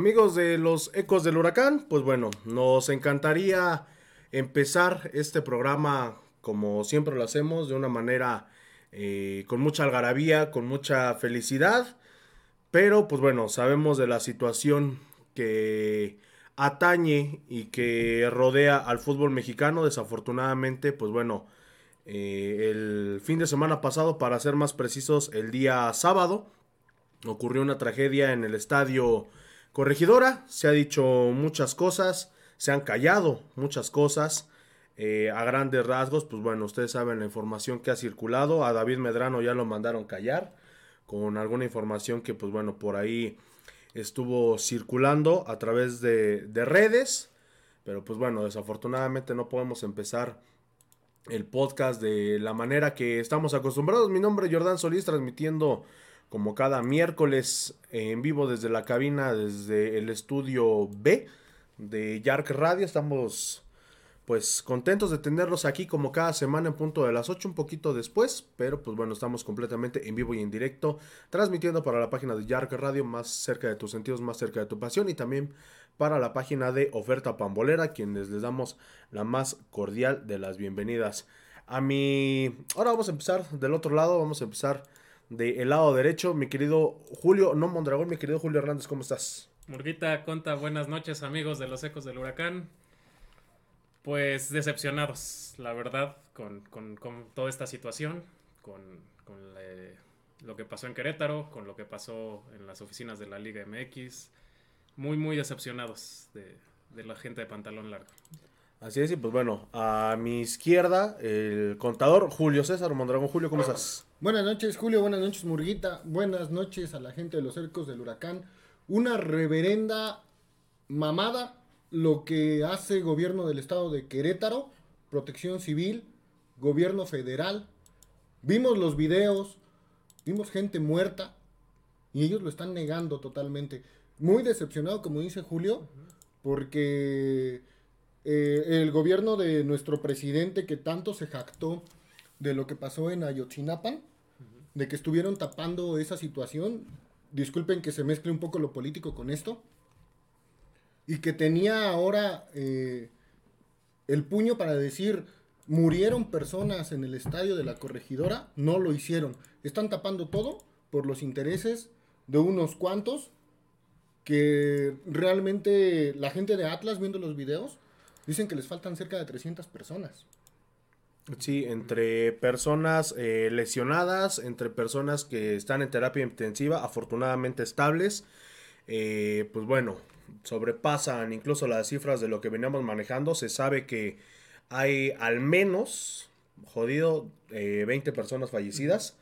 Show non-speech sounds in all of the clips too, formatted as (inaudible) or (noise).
Amigos de los Ecos del Huracán, pues bueno, nos encantaría empezar este programa como siempre lo hacemos, de una manera eh, con mucha algarabía, con mucha felicidad, pero pues bueno, sabemos de la situación que atañe y que rodea al fútbol mexicano, desafortunadamente, pues bueno, eh, el fin de semana pasado, para ser más precisos, el día sábado, ocurrió una tragedia en el estadio Corregidora, se ha dicho muchas cosas, se han callado muchas cosas. Eh, a grandes rasgos, pues bueno, ustedes saben la información que ha circulado. A David Medrano ya lo mandaron callar con alguna información que, pues bueno, por ahí estuvo circulando a través de, de redes. Pero pues bueno, desafortunadamente no podemos empezar el podcast de la manera que estamos acostumbrados. Mi nombre es Jordán Solís, transmitiendo como cada miércoles en vivo desde la cabina, desde el estudio B de Yark Radio. Estamos pues contentos de tenerlos aquí como cada semana en punto de las 8, un poquito después, pero pues bueno, estamos completamente en vivo y en directo, transmitiendo para la página de Yark Radio, más cerca de tus sentidos, más cerca de tu pasión, y también para la página de Oferta Pambolera, quienes les damos la más cordial de las bienvenidas. A mi... Ahora vamos a empezar del otro lado, vamos a empezar del lado derecho, mi querido Julio, no Mondragón, mi querido Julio Hernández, ¿cómo estás? Murguita, Conta, buenas noches amigos de los Ecos del Huracán. Pues decepcionados, la verdad, con, toda esta situación, con, lo que pasó en Querétaro, con lo que pasó en las oficinas de la Liga MX. Muy, muy decepcionados de, de la gente de pantalón largo. Así es, y pues bueno, a mi izquierda, el contador Julio César Mondragón. Julio, ¿cómo estás? Buenas noches, Julio. Buenas noches, Murguita. Buenas noches a la gente de los cercos del huracán una reverenda mamada lo que hace gobierno del estado de Querétaro, protección civil, gobierno federal. Vimos los videos, vimos gente muerta y ellos lo están negando totalmente. Muy decepcionado, como dice Julio, porque eh, el gobierno de nuestro presidente que tanto se jactó de lo que pasó en Ayotzinapan, de que estuvieron tapando esa situación, disculpen que se mezcle un poco lo político con esto, y que tenía ahora eh, el puño para decir, murieron personas en el estadio de la corregidora, no lo hicieron. Están tapando todo por los intereses de unos cuantos que realmente la gente de Atlas viendo los videos dicen que les faltan cerca de 300 personas. Sí, entre personas eh, lesionadas, entre personas que están en terapia intensiva, afortunadamente estables, eh, pues bueno, sobrepasan incluso las cifras de lo que veníamos manejando. Se sabe que hay al menos, jodido, 20 eh, personas fallecidas.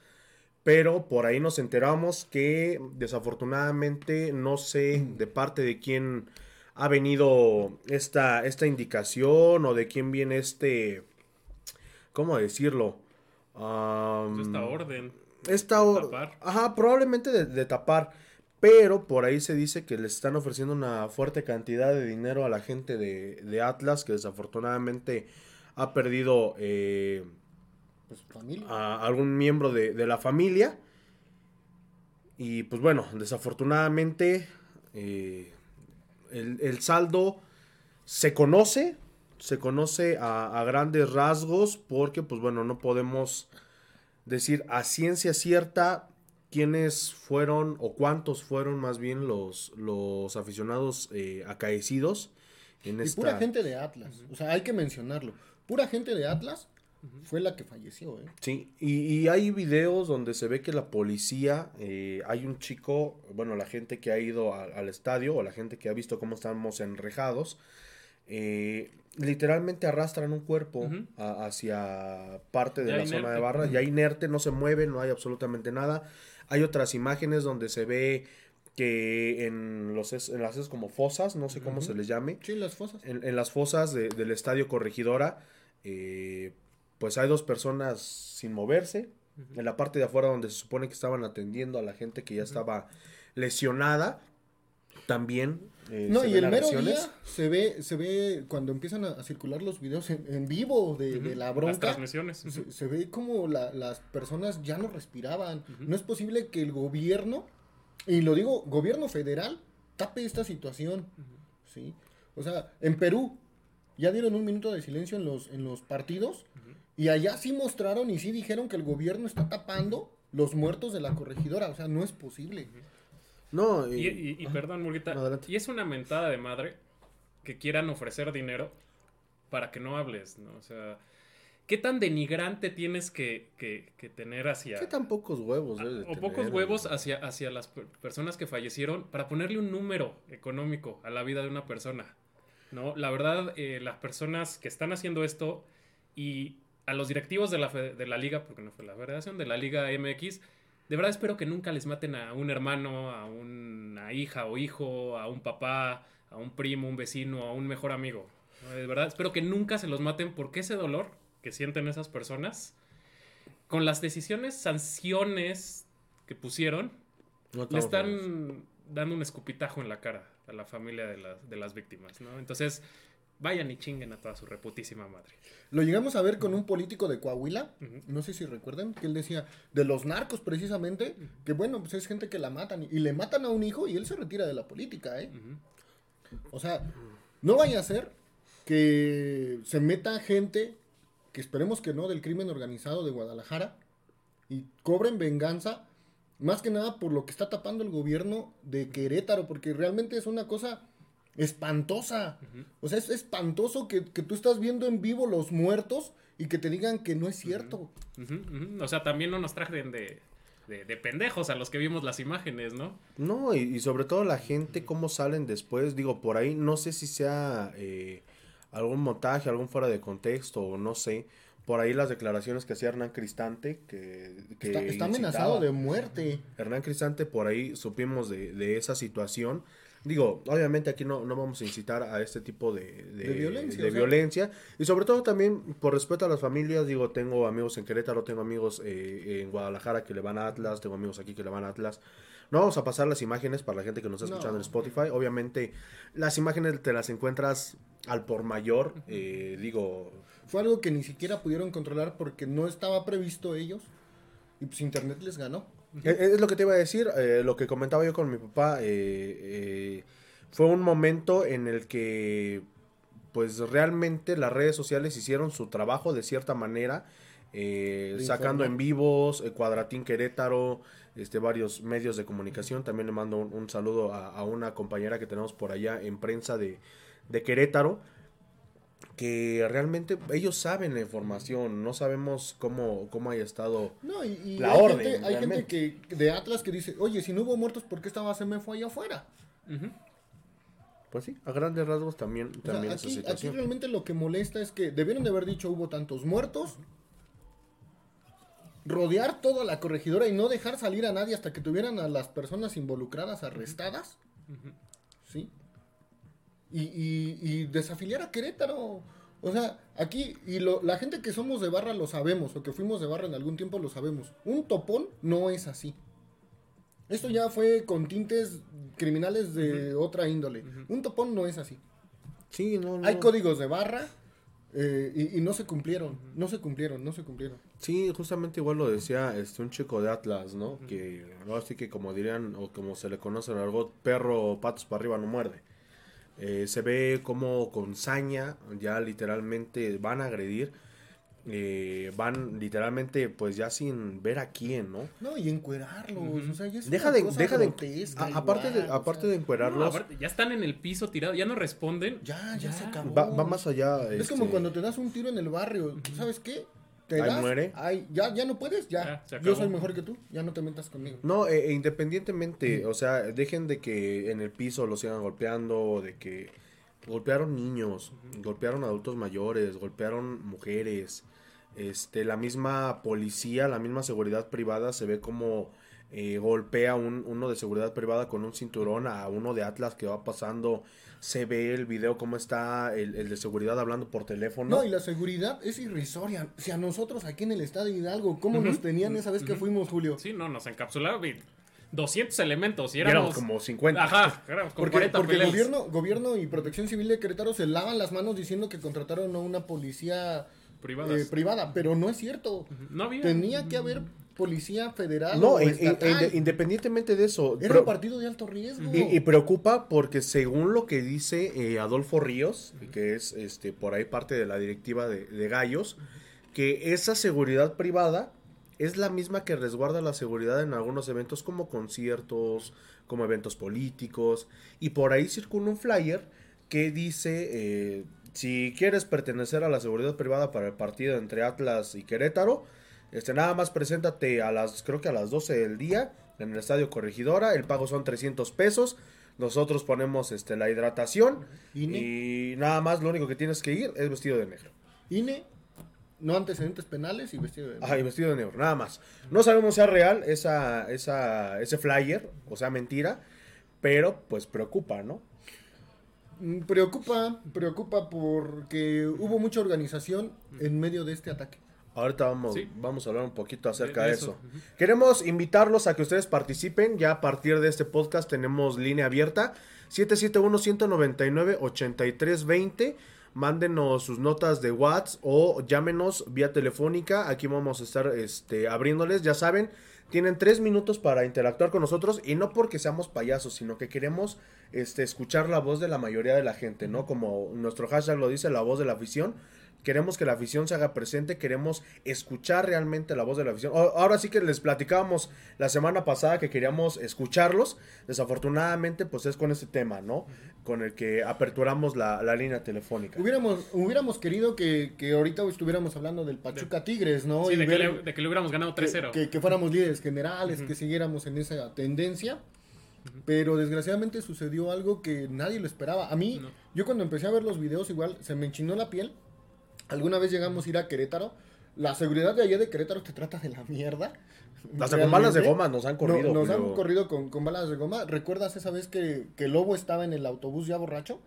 Pero por ahí nos enteramos que desafortunadamente no sé de parte de quién ha venido esta, esta indicación o de quién viene este ¿cómo decirlo? esta orden. Esta orden. Ajá, probablemente de, tapar. Pero por ahí se dice que les están ofreciendo una fuerte cantidad de dinero a la gente de, Atlas, que desafortunadamente ha perdido eh, pues, a algún miembro de, la familia. Y pues bueno, desafortunadamente eh, el, el saldo se conoce, se conoce a, grandes rasgos porque, pues bueno, no podemos decir a ciencia cierta quiénes fueron o cuántos fueron más bien los, los aficionados eh, acaecidos en y pura gente de Atlas, o sea, hay que mencionarlo. Pura gente de Atlas fue la que falleció, ¿eh? Sí, y, hay videos donde se ve que la policía, eh, hay un chico, bueno, la gente que ha ido al estadio o la gente que ha visto cómo estamos enrejados, eh, literalmente arrastran un cuerpo hacia parte de la zona de barra, ya inerte, no se mueve, no hay absolutamente nada. Hay otras imágenes donde se ve que en los en las como fosas, no sé cómo se les llame. Sí, las fosas. En, las fosas del estadio Corregidora, eh, pues hay dos personas sin moverse. En la parte de afuera donde se supone que estaban atendiendo a la gente que ya estaba lesionada, también eh, no, y el mero día se ve, se ve cuando empiezan a, circular los videos en, vivo de, la bronca. Las transmisiones. se, ve como las personas ya no respiraban. No es posible que el gobierno, y lo digo, gobierno federal, tape esta situación. ¿sí? O sea, en Perú ya dieron un minuto de silencio en los, en los partidos y allá sí mostraron y sí dijeron que el gobierno está tapando los muertos de la corregidora. O sea, no es posible. No, Y, y- y perdón, Murguita, No, y es una mentada de madre que quieran ofrecer dinero para que no hables, ¿no? O sea, ¿qué tan denigrante tienes que, que- que tener hacia... ¿Qué tan pocos huevos a- debe de o pocos huevos hacia, hacia las per- personas que fallecieron para ponerle un número económico a la vida de una persona, ¿no? La verdad, eh, las personas que están haciendo esto y a los directivos de la, de la liga, porque no fue la federación, de la liga MX, de verdad espero que nunca les maten a un hermano, a una hija o hijo, a un papá, a un primo, un vecino, a un mejor amigo. De verdad espero que nunca se los maten porque ese dolor que sienten esas personas, con las decisiones, sanciones que pusieron, No le están dando un escupitajo en la cara a la familia de, las- de las víctimas, ¿no? Entonces, vayan y chinguen a toda su reputísima madre. Lo llegamos a ver con un político de Coahuila, no sé si recuerdan, que él decía, de los narcos precisamente, que bueno, pues es gente que la matan y le matan a un hijo y él se retira de la política, ¿eh? O sea, no vaya a ser que se meta gente, que esperemos que no, del crimen organizado de Guadalajara y cobren venganza, más que nada por lo que está tapando el gobierno de Querétaro, porque realmente es una cosa espantosa. O sea, es espantoso que, que tú estás viendo en vivo los muertos y que te digan que no es cierto. O sea, también no nos trajen de, de, de pendejos a los que vimos las imágenes, ¿no? No, y, y sobre todo la gente, cómo salen después. Digo, por ahí, no sé si sea eh, algún montaje, algún fuera de contexto, o no sé. Por ahí las declaraciones que hacía Hernán Cristante, que, que Está, está amenazado de muerte. Hernán Cristante, por ahí supimos de, de esa situación. Digo, obviamente aquí no, no vamos a incitar a este tipo de, de, De violencia, de. Y sobre todo también por respeto a las familias, digo, tengo amigos en Querétaro, tengo amigos eh, en Guadalajara que le van a Atlas, tengo amigos aquí que le van a Atlas. No vamos a pasar las imágenes para la gente que nos está escuchando No. en Spotify. Obviamente las imágenes te las encuentras al por mayor. eh, digo, Fue algo que ni siquiera pudieron controlar porque no estaba previsto ellos. Y pues internet les ganó. Es, es lo que te iba a decir, eh, lo que comentaba yo con mi papá, eh, eh, fue un momento en el que pues realmente las redes sociales hicieron su trabajo de cierta manera, eh, sacando en vivos, Cuadratín Querétaro, este, varios medios de comunicación, también le mando un, un saludo a, a una compañera que tenemos por allá en prensa de, de Querétaro, que realmente ellos saben la información, no sabemos cómo, cómo haya estado No, y, y La hay, orden, gente, hay gente que de Atlas que dice, oye, si no hubo muertos, ¿por qué estaba fue allá afuera? Pues sí, a grandes rasgos también, O sea, también esa aquí, realmente lo que molesta es que debieron de haber dicho hubo tantos muertos, rodear toda la corregidora y no dejar salir a nadie hasta que tuvieran a las personas involucradas arrestadas, ¿sí? Y, y- y desafiliar a Querétaro. O sea, aquí, y lo- la gente que somos de barra lo sabemos, o que fuimos de barra en algún tiempo lo sabemos. Un topón no es así. Esto ya fue con tintes criminales de otra índole. Un topón no es así. Sí, no, no. Hay códigos de barra eh, y, y no se cumplieron, no se cumplieron, no se cumplieron. Sí, justamente igual lo decía este un chico de Atlas, ¿no? Que ahora sí que como dirían, o como se le conoce en argot, perro o patos para arriba no muerde. Eh, se ve como con saña, ya literalmente van a agredir, eh, van literalmente pues ya sin ver a quién, ¿no? No, y encuerarlos, o sea, ya es Deja una de, deja de, a- aparte de, o aparte sea, de No, encuerarlos, aparte, ya están en el piso tirados, ya no responden. Ya, ya, se acabó. va, va más allá. Es este, como cuando te das un tiro en el barrio, ¿sabes qué? Te Ahí das, muere. ahí, ya, ya no puedes, ya. Ya, se Yo soy mejor que tú, ya no te metas conmigo. No, e, e independientemente, o sea, dejen de que en el piso los sigan golpeando, de que golpearon niños, golpearon adultos mayores, golpearon mujeres, este, la misma policía, la misma seguridad privada se ve como eh, golpea un, uno de seguridad privada con un cinturón a uno de Atlas que va pasando, se ve el video cómo está el, el de seguridad hablando por teléfono. No, y la seguridad es irrisoria. Si a nosotros aquí en el estado de Hidalgo, ¿cómo nos tenían esa vez que fuimos, Julio? Sí, no, nos encapsularon y 200 elementos y Y éramos como 50. Ajá, éramos como Porque, 40 porque gobierno, gobierno y protección civil de Querétaro se lavan las manos diciendo que contrataron a una policía eh, privada, pero no es cierto. No había. Tenía que haber policía federal No, o estatal. inde- independientemente de eso. Era un partido de alto riesgo. y, y preocupa porque según lo que dice eh, Adolfo Ríos, que es este por ahí parte de la directiva de, de Gallos, que esa seguridad privada es la misma que resguarda la seguridad en algunos eventos como conciertos, como eventos políticos, y por ahí circula un flyer que dice, eh, si quieres pertenecer a la seguridad privada para el partido entre Atlas y Querétaro, este, nada más preséntate a las, creo que a las 12 del día en el Estadio Corregidora, el pago son 300 pesos, nosotros ponemos este, la hidratación INE. y nada más lo único que tienes que ir es vestido de negro. INE, no antecedentes penales y vestido de... Ajá, y vestido de negro, nada más. No sabemos si es real esa, esa, ese flyer, o sea, mentira, pero pues preocupa, ¿no? Mm, Preocupa, preocupa porque hubo mucha organización en medio de este ataque. Ahorita vamos, Sí. vamos a hablar un poquito acerca De- eso. Queremos invitarlos a que ustedes participen. Ya a partir de este podcast tenemos línea abierta. 771-199-8320. Mándenos sus notas de WhatsApp o llámenos vía telefónica. Aquí vamos a estar este, abriéndoles. Ya saben, tienen tres minutos para interactuar con nosotros. Y no porque seamos payasos, sino que queremos este, escuchar la voz de la mayoría de la gente, ¿no? Como nuestro hashtag lo dice, la voz de la afición. Queremos que la afición se haga presente, queremos escuchar realmente la voz de la afición. Ahora sí que les platicábamos la semana pasada que queríamos escucharlos. Desafortunadamente, pues es con este tema, ¿no? Con el que aperturamos la, la línea telefónica. Hubiéramos, hubiéramos querido que, que ahorita estuviéramos hablando del Pachuca Tigres, ¿no? Sí, Y de que, le, de que le hubiéramos ganado que, 3-0. que- que fuéramos líderes generales, que siguiéramos en esa tendencia. Pero desgraciadamente sucedió algo que nadie lo esperaba. A mí, No. yo cuando empecé a ver los videos igual, se me enchinó la piel. Alguna vez llegamos a ir a Querétaro. La seguridad de allá de Querétaro te trata de la mierda. Hasta con balas de goma nos han corrido. No- nos han corrido con, con balas de goma. ¿Recuerdas esa vez que, que Lobo estaba en el autobús ya borracho?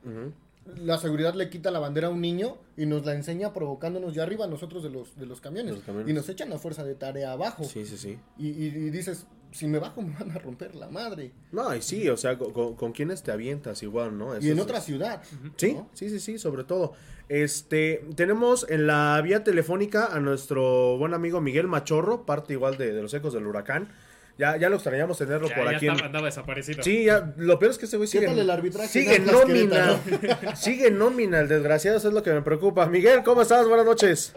La seguridad le quita la bandera a un niño y nos la enseña provocándonos ya arriba a nosotros de los, de los camiones. De los camiones. Y nos echan la fuerza de tarea abajo. Sí, sí, sí. Y, y- y dices, si me bajo (laughs) me van a romper la madre. No, y sí, o sea, con, con, quienes te avientas igual, ¿no? Eso y en es- otra ciudad. Sí, ¿no? sí, sí, sí, sobre todo. Este, tenemos en la vía telefónica a nuestro buen amigo Miguel Machorro, parte igual de, de los ecos del huracán. Ya, ya lo extrañamos tenerlo Ya, por ya aquí. andaba desaparecido. Sí, ya, lo peor es que este güey ¿Qué sigue, tal el arbitraje sigue nómina. (laughs) sigue en nómina, el desgraciado, eso es lo que me preocupa. Miguel, ¿cómo estás? Buenas noches.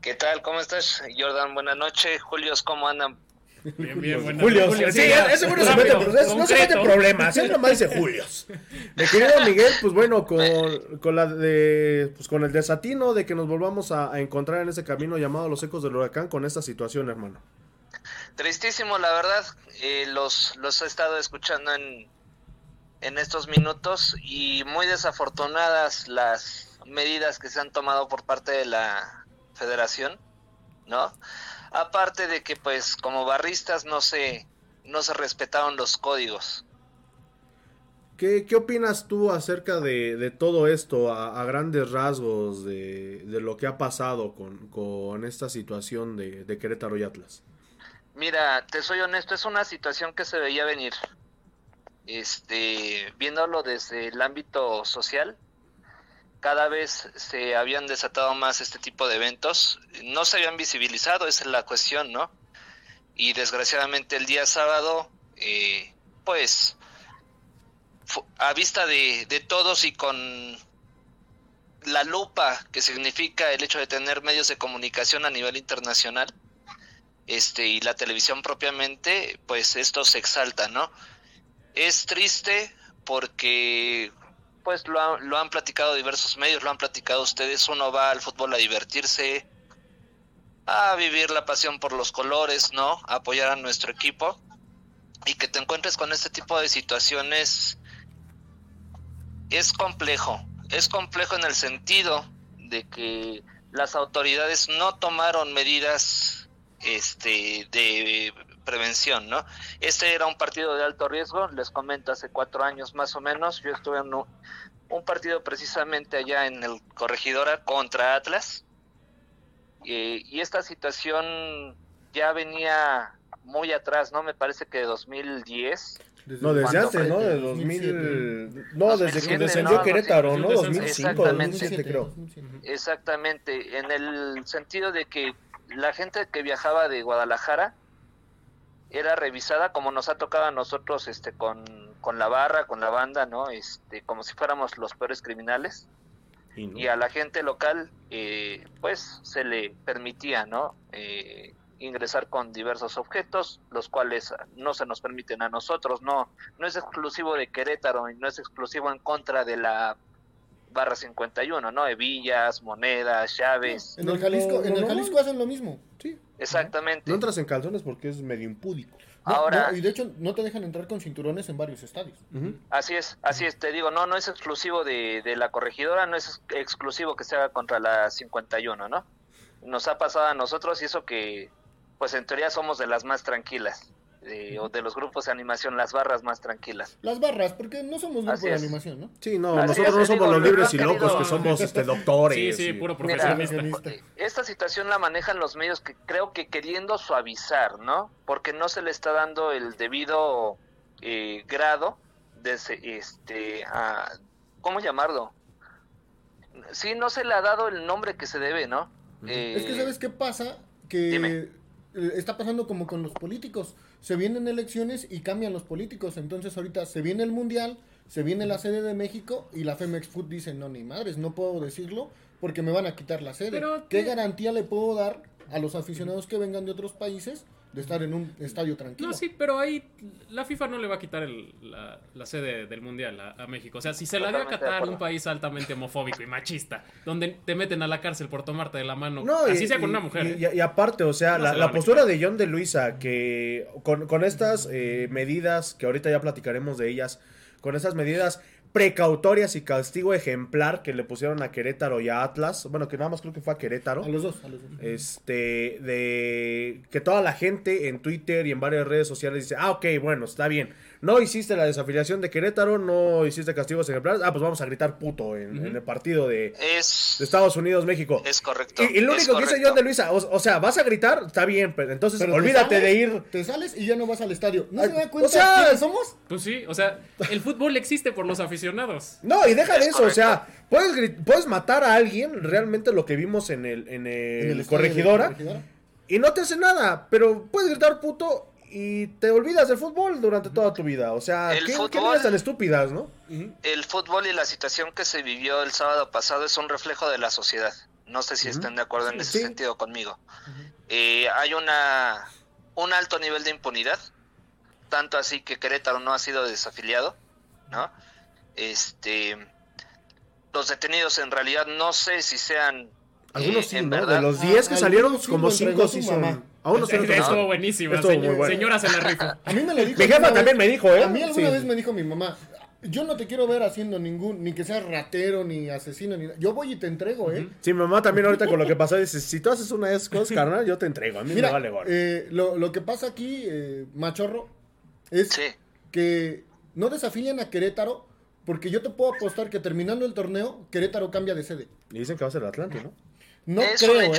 ¿Qué tal? ¿Cómo estás, Jordan? Buenas noches. Julios, ¿cómo andan? Bien, bien, bueno. Julio, sí, ese no se mete, no se concreto. problemas, él nomás dice Julios. Mi querido Miguel, pues bueno, con, con la de, pues con el desatino de que nos volvamos a, a encontrar en ese camino llamado Los Ecos del Huracán con esta situación, hermano. Tristísimo, la verdad. Eh, los, los he estado escuchando en, en estos minutos y muy desafortunadas las medidas que se han tomado por parte de la federación, ¿no? Aparte de que, pues, como barristas no se, no se respetaron los códigos. ¿Qué, qué opinas tú acerca de, de todo esto a, a grandes rasgos de, de lo que ha pasado con, con esta situación de, de Querétaro y Atlas? Mira, te soy honesto, es una situación que se veía venir. Este, viéndolo desde el ámbito social, cada vez se habían desatado más este tipo de eventos. No se habían visibilizado, esa es la cuestión, ¿no? Y desgraciadamente el día sábado, eh, pues, a vista de, de todos y con la lupa que significa el hecho de tener medios de comunicación a nivel internacional, este y la televisión propiamente, pues esto se exalta, ¿no? Es triste porque pues lo, han- lo han platicado diversos medios, lo han platicado ustedes, uno va al fútbol a divertirse, a vivir la pasión por los colores, ¿no? A apoyar a nuestro equipo. Y que te encuentres con este tipo de situaciones es complejo, es complejo en el sentido de que las autoridades no tomaron medidas este de prevención, ¿no? Este era un partido de alto riesgo, les comento, hace cuatro años más o menos, yo estuve en un, un partido precisamente allá en el Corregidora contra Atlas, eh, y esta situación ya venía muy atrás, ¿no? Me parece que de 2010, No, desde ¿Cuándo antes? ¿no? De 2007. 2000... No, desde que 2007, descendió no, Querétaro, ¿no? 2007, 2005, exactamente. 2007 creo. Exactamente, en el sentido de que la gente que viajaba de Guadalajara era revisada como nos ha tocado a nosotros este con, con la barra, con la banda, ¿no? Este, como si fuéramos los peores criminales. Y no. Y a la gente local, eh, pues se le permitía, ¿no? Eh, ingresar con diversos objetos, los cuales no se nos permiten a nosotros, no, no es exclusivo de Querétaro y no es exclusivo en contra de la barra 51, ¿no? Hebillas, monedas, llaves, En el Jalisco, en el Jalisco hacen lo mismo. Sí. exactamente. No entras en calzones porque es medio impúdico. No, Ahora, no, y de hecho no te dejan entrar con cinturones en varios estadios. Así es, así es, te digo, no, no es exclusivo de, de la corregidora, no es ex- exclusivo que se haga contra la 51, ¿no? Nos ha pasado a nosotros y eso que, pues en teoría somos de las más tranquilas, de- o de los grupos de animación, las barras más tranquilas. Las barras, porque no somos grupo Así de animación, ¿no? Sí, no, Así nosotros es, no somos digo, los lo libres y locos querido- que somos (laughs) este, doctores. Sí, sí, y- puro Mira, profesionista. esta situación la manejan los medios que creo que queriendo suavizar, ¿no? Porque no se le está dando el debido eh, grado de ese, este, a- ¿cómo llamarlo? Sí, no se le ha dado el nombre que se debe, ¿no? Eh, Es que ¿sabes qué pasa? Que Dime. eh, está pasando como con los políticos. Se vienen elecciones y cambian los políticos. Entonces ahorita se viene el Mundial, se viene la sede de México y la Femex Food dice, no, ni madres, no puedo decirlo porque me van a quitar la sede. Pero ¿Qué te- garantía le puedo dar a los aficionados que vengan de otros países de estar en un estadio tranquilo? No, sí, pero ahí la FIFA no le va a quitar el- la, la sede del Mundial a, a México. O sea, si se la da a Qatar, un país altamente homofóbico y machista, donde te meten a la cárcel por tomarte de la mano, No, así y- sea con y- una mujer. Y, ¿eh? y- y aparte, o sea, No la, se la la van a postura de John de Luisa, que con, con estas eh, medidas, que ahorita ya platicaremos de ellas, con estas medidas precautorias y castigo ejemplar que le pusieron a Querétaro y a Atlas, bueno, que nada más creo que fue a Querétaro. A los dos, a los dos. Este, de que toda la gente en Twitter y en varias redes sociales dice, ah, ok, bueno, está bien. No hiciste la desafiliación de Querétaro, no hiciste castigos ejemplares, ah, pues vamos a gritar puto en, en el partido de, Es, de Estados Unidos, México. es correcto. Y, y lo es único que dice. John de Luisa, o, o sea, vas a gritar, está bien, pero entonces Pero olvídate sales, de ir. Te sales y ya no vas al estadio. ¿No Ay, se da cuenta o sea, quiénes somos? Pues sí, o sea, el fútbol existe por los aficionados. No, y deja de Es eso, o sea, puedes, puedes matar a alguien, realmente lo que vimos en el, en el, En el Corregidora. y no te hace nada, pero puedes gritar puto y te olvidas del fútbol durante toda tu vida. O sea, El ¿qué, qué fútbol- medidas tan estúpidas, no? El fútbol y la situación que se vivió el sábado pasado es un reflejo de la sociedad. No sé si están de acuerdo en ese Sí. sentido conmigo. Eh, hay una un alto nivel de impunidad, tanto así que Querétaro no ha sido desafiliado, ¿no? Este, los detenidos en realidad no sé si sean Algunos eh, sí, en ¿no? verdad, De los a- 10 que algunos salieron, como lo entregó 5 su sí son. Mamá. A unos sí lo entregó. Estuvo buenísima. Estuvo señor- muy bueno. Señora se la rifó. (laughs) A mí me lo dijo. Mi jefa también vez- me dijo, ¿eh? A mí alguna Sí. vez me dijo mi mamá, yo no te quiero ver haciendo ningún, ni que seas ratero, ni asesino, ni nada. Yo voy y te entrego, ¿eh? Sí, mi mamá también ahorita con lo que pasó dice, si tú haces una de esas cosas, (laughs) carnal, yo te entrego. A mí Mira, me vale gorro. eh, lo, lo que pasa aquí, eh, machorro, es Sí. que no desafilian a Querétaro, porque yo te puedo apostar que terminando el torneo, Querétaro cambia de sede. Y dicen que va a ser el Atlante, ¿no? No creo. ¿eh?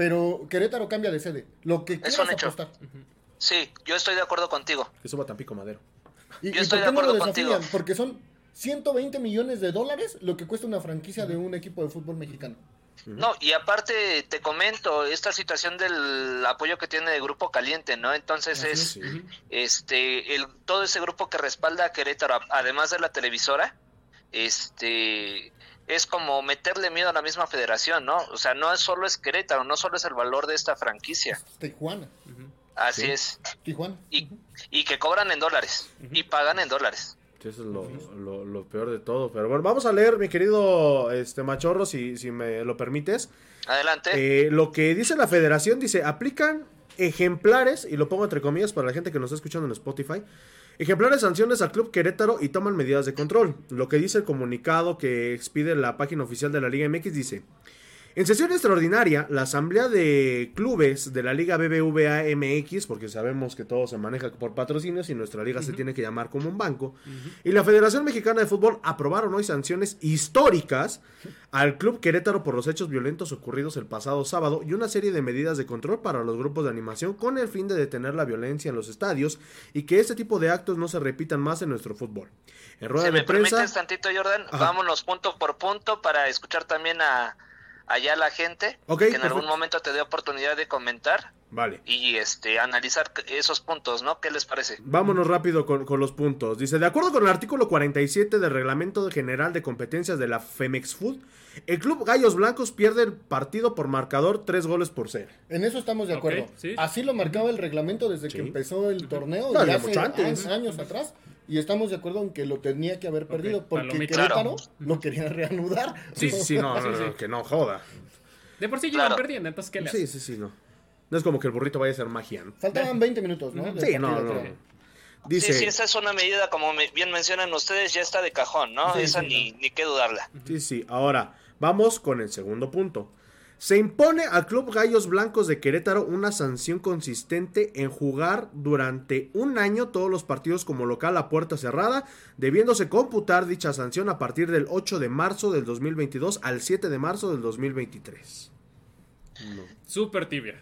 Pero Querétaro cambia de sede. Lo que quieras un hecho. apostar. Sí, yo estoy de acuerdo contigo. Que suba Tampico Madero. ¿Y, Yo y estoy de no acuerdo desafilian? contigo. Porque son 120 millones de dólares lo que cuesta una franquicia de un equipo de fútbol mexicano. No, y aparte te comento esta situación del apoyo que tiene el grupo caliente, ¿no? Entonces es Sí. este el todo ese grupo que respalda a Querétaro, además de la televisora, este es como meterle miedo a la misma federación, ¿no? O sea, no es solo es Querétaro, no solo es el valor de esta franquicia. Tijuana. Así Sí. es. Tijuana. Y, y que cobran en dólares y pagan en dólares. Sí, Eso es lo, lo- lo peor de todo. Pero bueno, vamos a leer, mi querido este machorro, si, si me lo permites. Adelante. Eh, lo que dice la federación, dice, aplican ejemplares, y lo pongo entre comillas para la gente que nos está escuchando en Spotify, ejemplares sanciones al Club Querétaro y toman medidas de control. Lo que dice el comunicado que expide la página oficial de la Liga MX dice, en sesión extraordinaria, la Asamblea de Clubes de la Liga BBVA MX, porque sabemos que todo se maneja por patrocinios y nuestra liga se tiene que llamar como un banco, y la Federación Mexicana de Fútbol aprobaron hoy sanciones históricas al Club Querétaro por los hechos violentos ocurridos el pasado sábado y una serie de medidas de control para los grupos de animación con el fin de detener la violencia en los estadios y que este tipo de actos no se repitan más en nuestro fútbol. En rueda Si de me prensa... permites tantito, Jordan, Ajá. vámonos punto por punto para escuchar también a, allá la gente, que en algún momento te dé oportunidad de comentar Vale. y este analizar esos puntos, ¿no? ¿Qué les parece? Vámonos rápido con, con los puntos. Dice, de acuerdo con el artículo 47 del Reglamento General de Competencias de la Femex Food, el Club Gallos Blancos pierde el partido por marcador 3 goles por 0. En eso estamos de acuerdo. sí. Así lo marcaba el reglamento desde Sí. que empezó el torneo, No, y ya hace mucho antes. años atrás. Y estamos de acuerdo en que lo tenía que haber perdido porque palomita. Querétaro Claro. lo quería (laughs) reanudar. Sí, sí, sí, no, (laughs) que no joda. De por sí iban perdiendo, entonces ¿qué le Sí, haces? sí, sí, no. No es como que el burrito vaya a ser magia. ¿no? Faltaban 20 minutos, ¿no? Sí, no, no. creo. Dice, Sí, sí, esa es una medida, como me- bien mencionan ustedes, ya está de cajón, ¿no? Sí, esa sí, ni, ni qué dudarla. Sí, sí. Ahora, vamos con el segundo punto. Se impone al Club Gallos Blancos de Querétaro una sanción consistente en jugar durante un año todos los partidos como local a puerta cerrada, debiéndose computar dicha sanción a partir del 8 de marzo del 2022 al 7 de marzo del 2023. No. Súper tibia.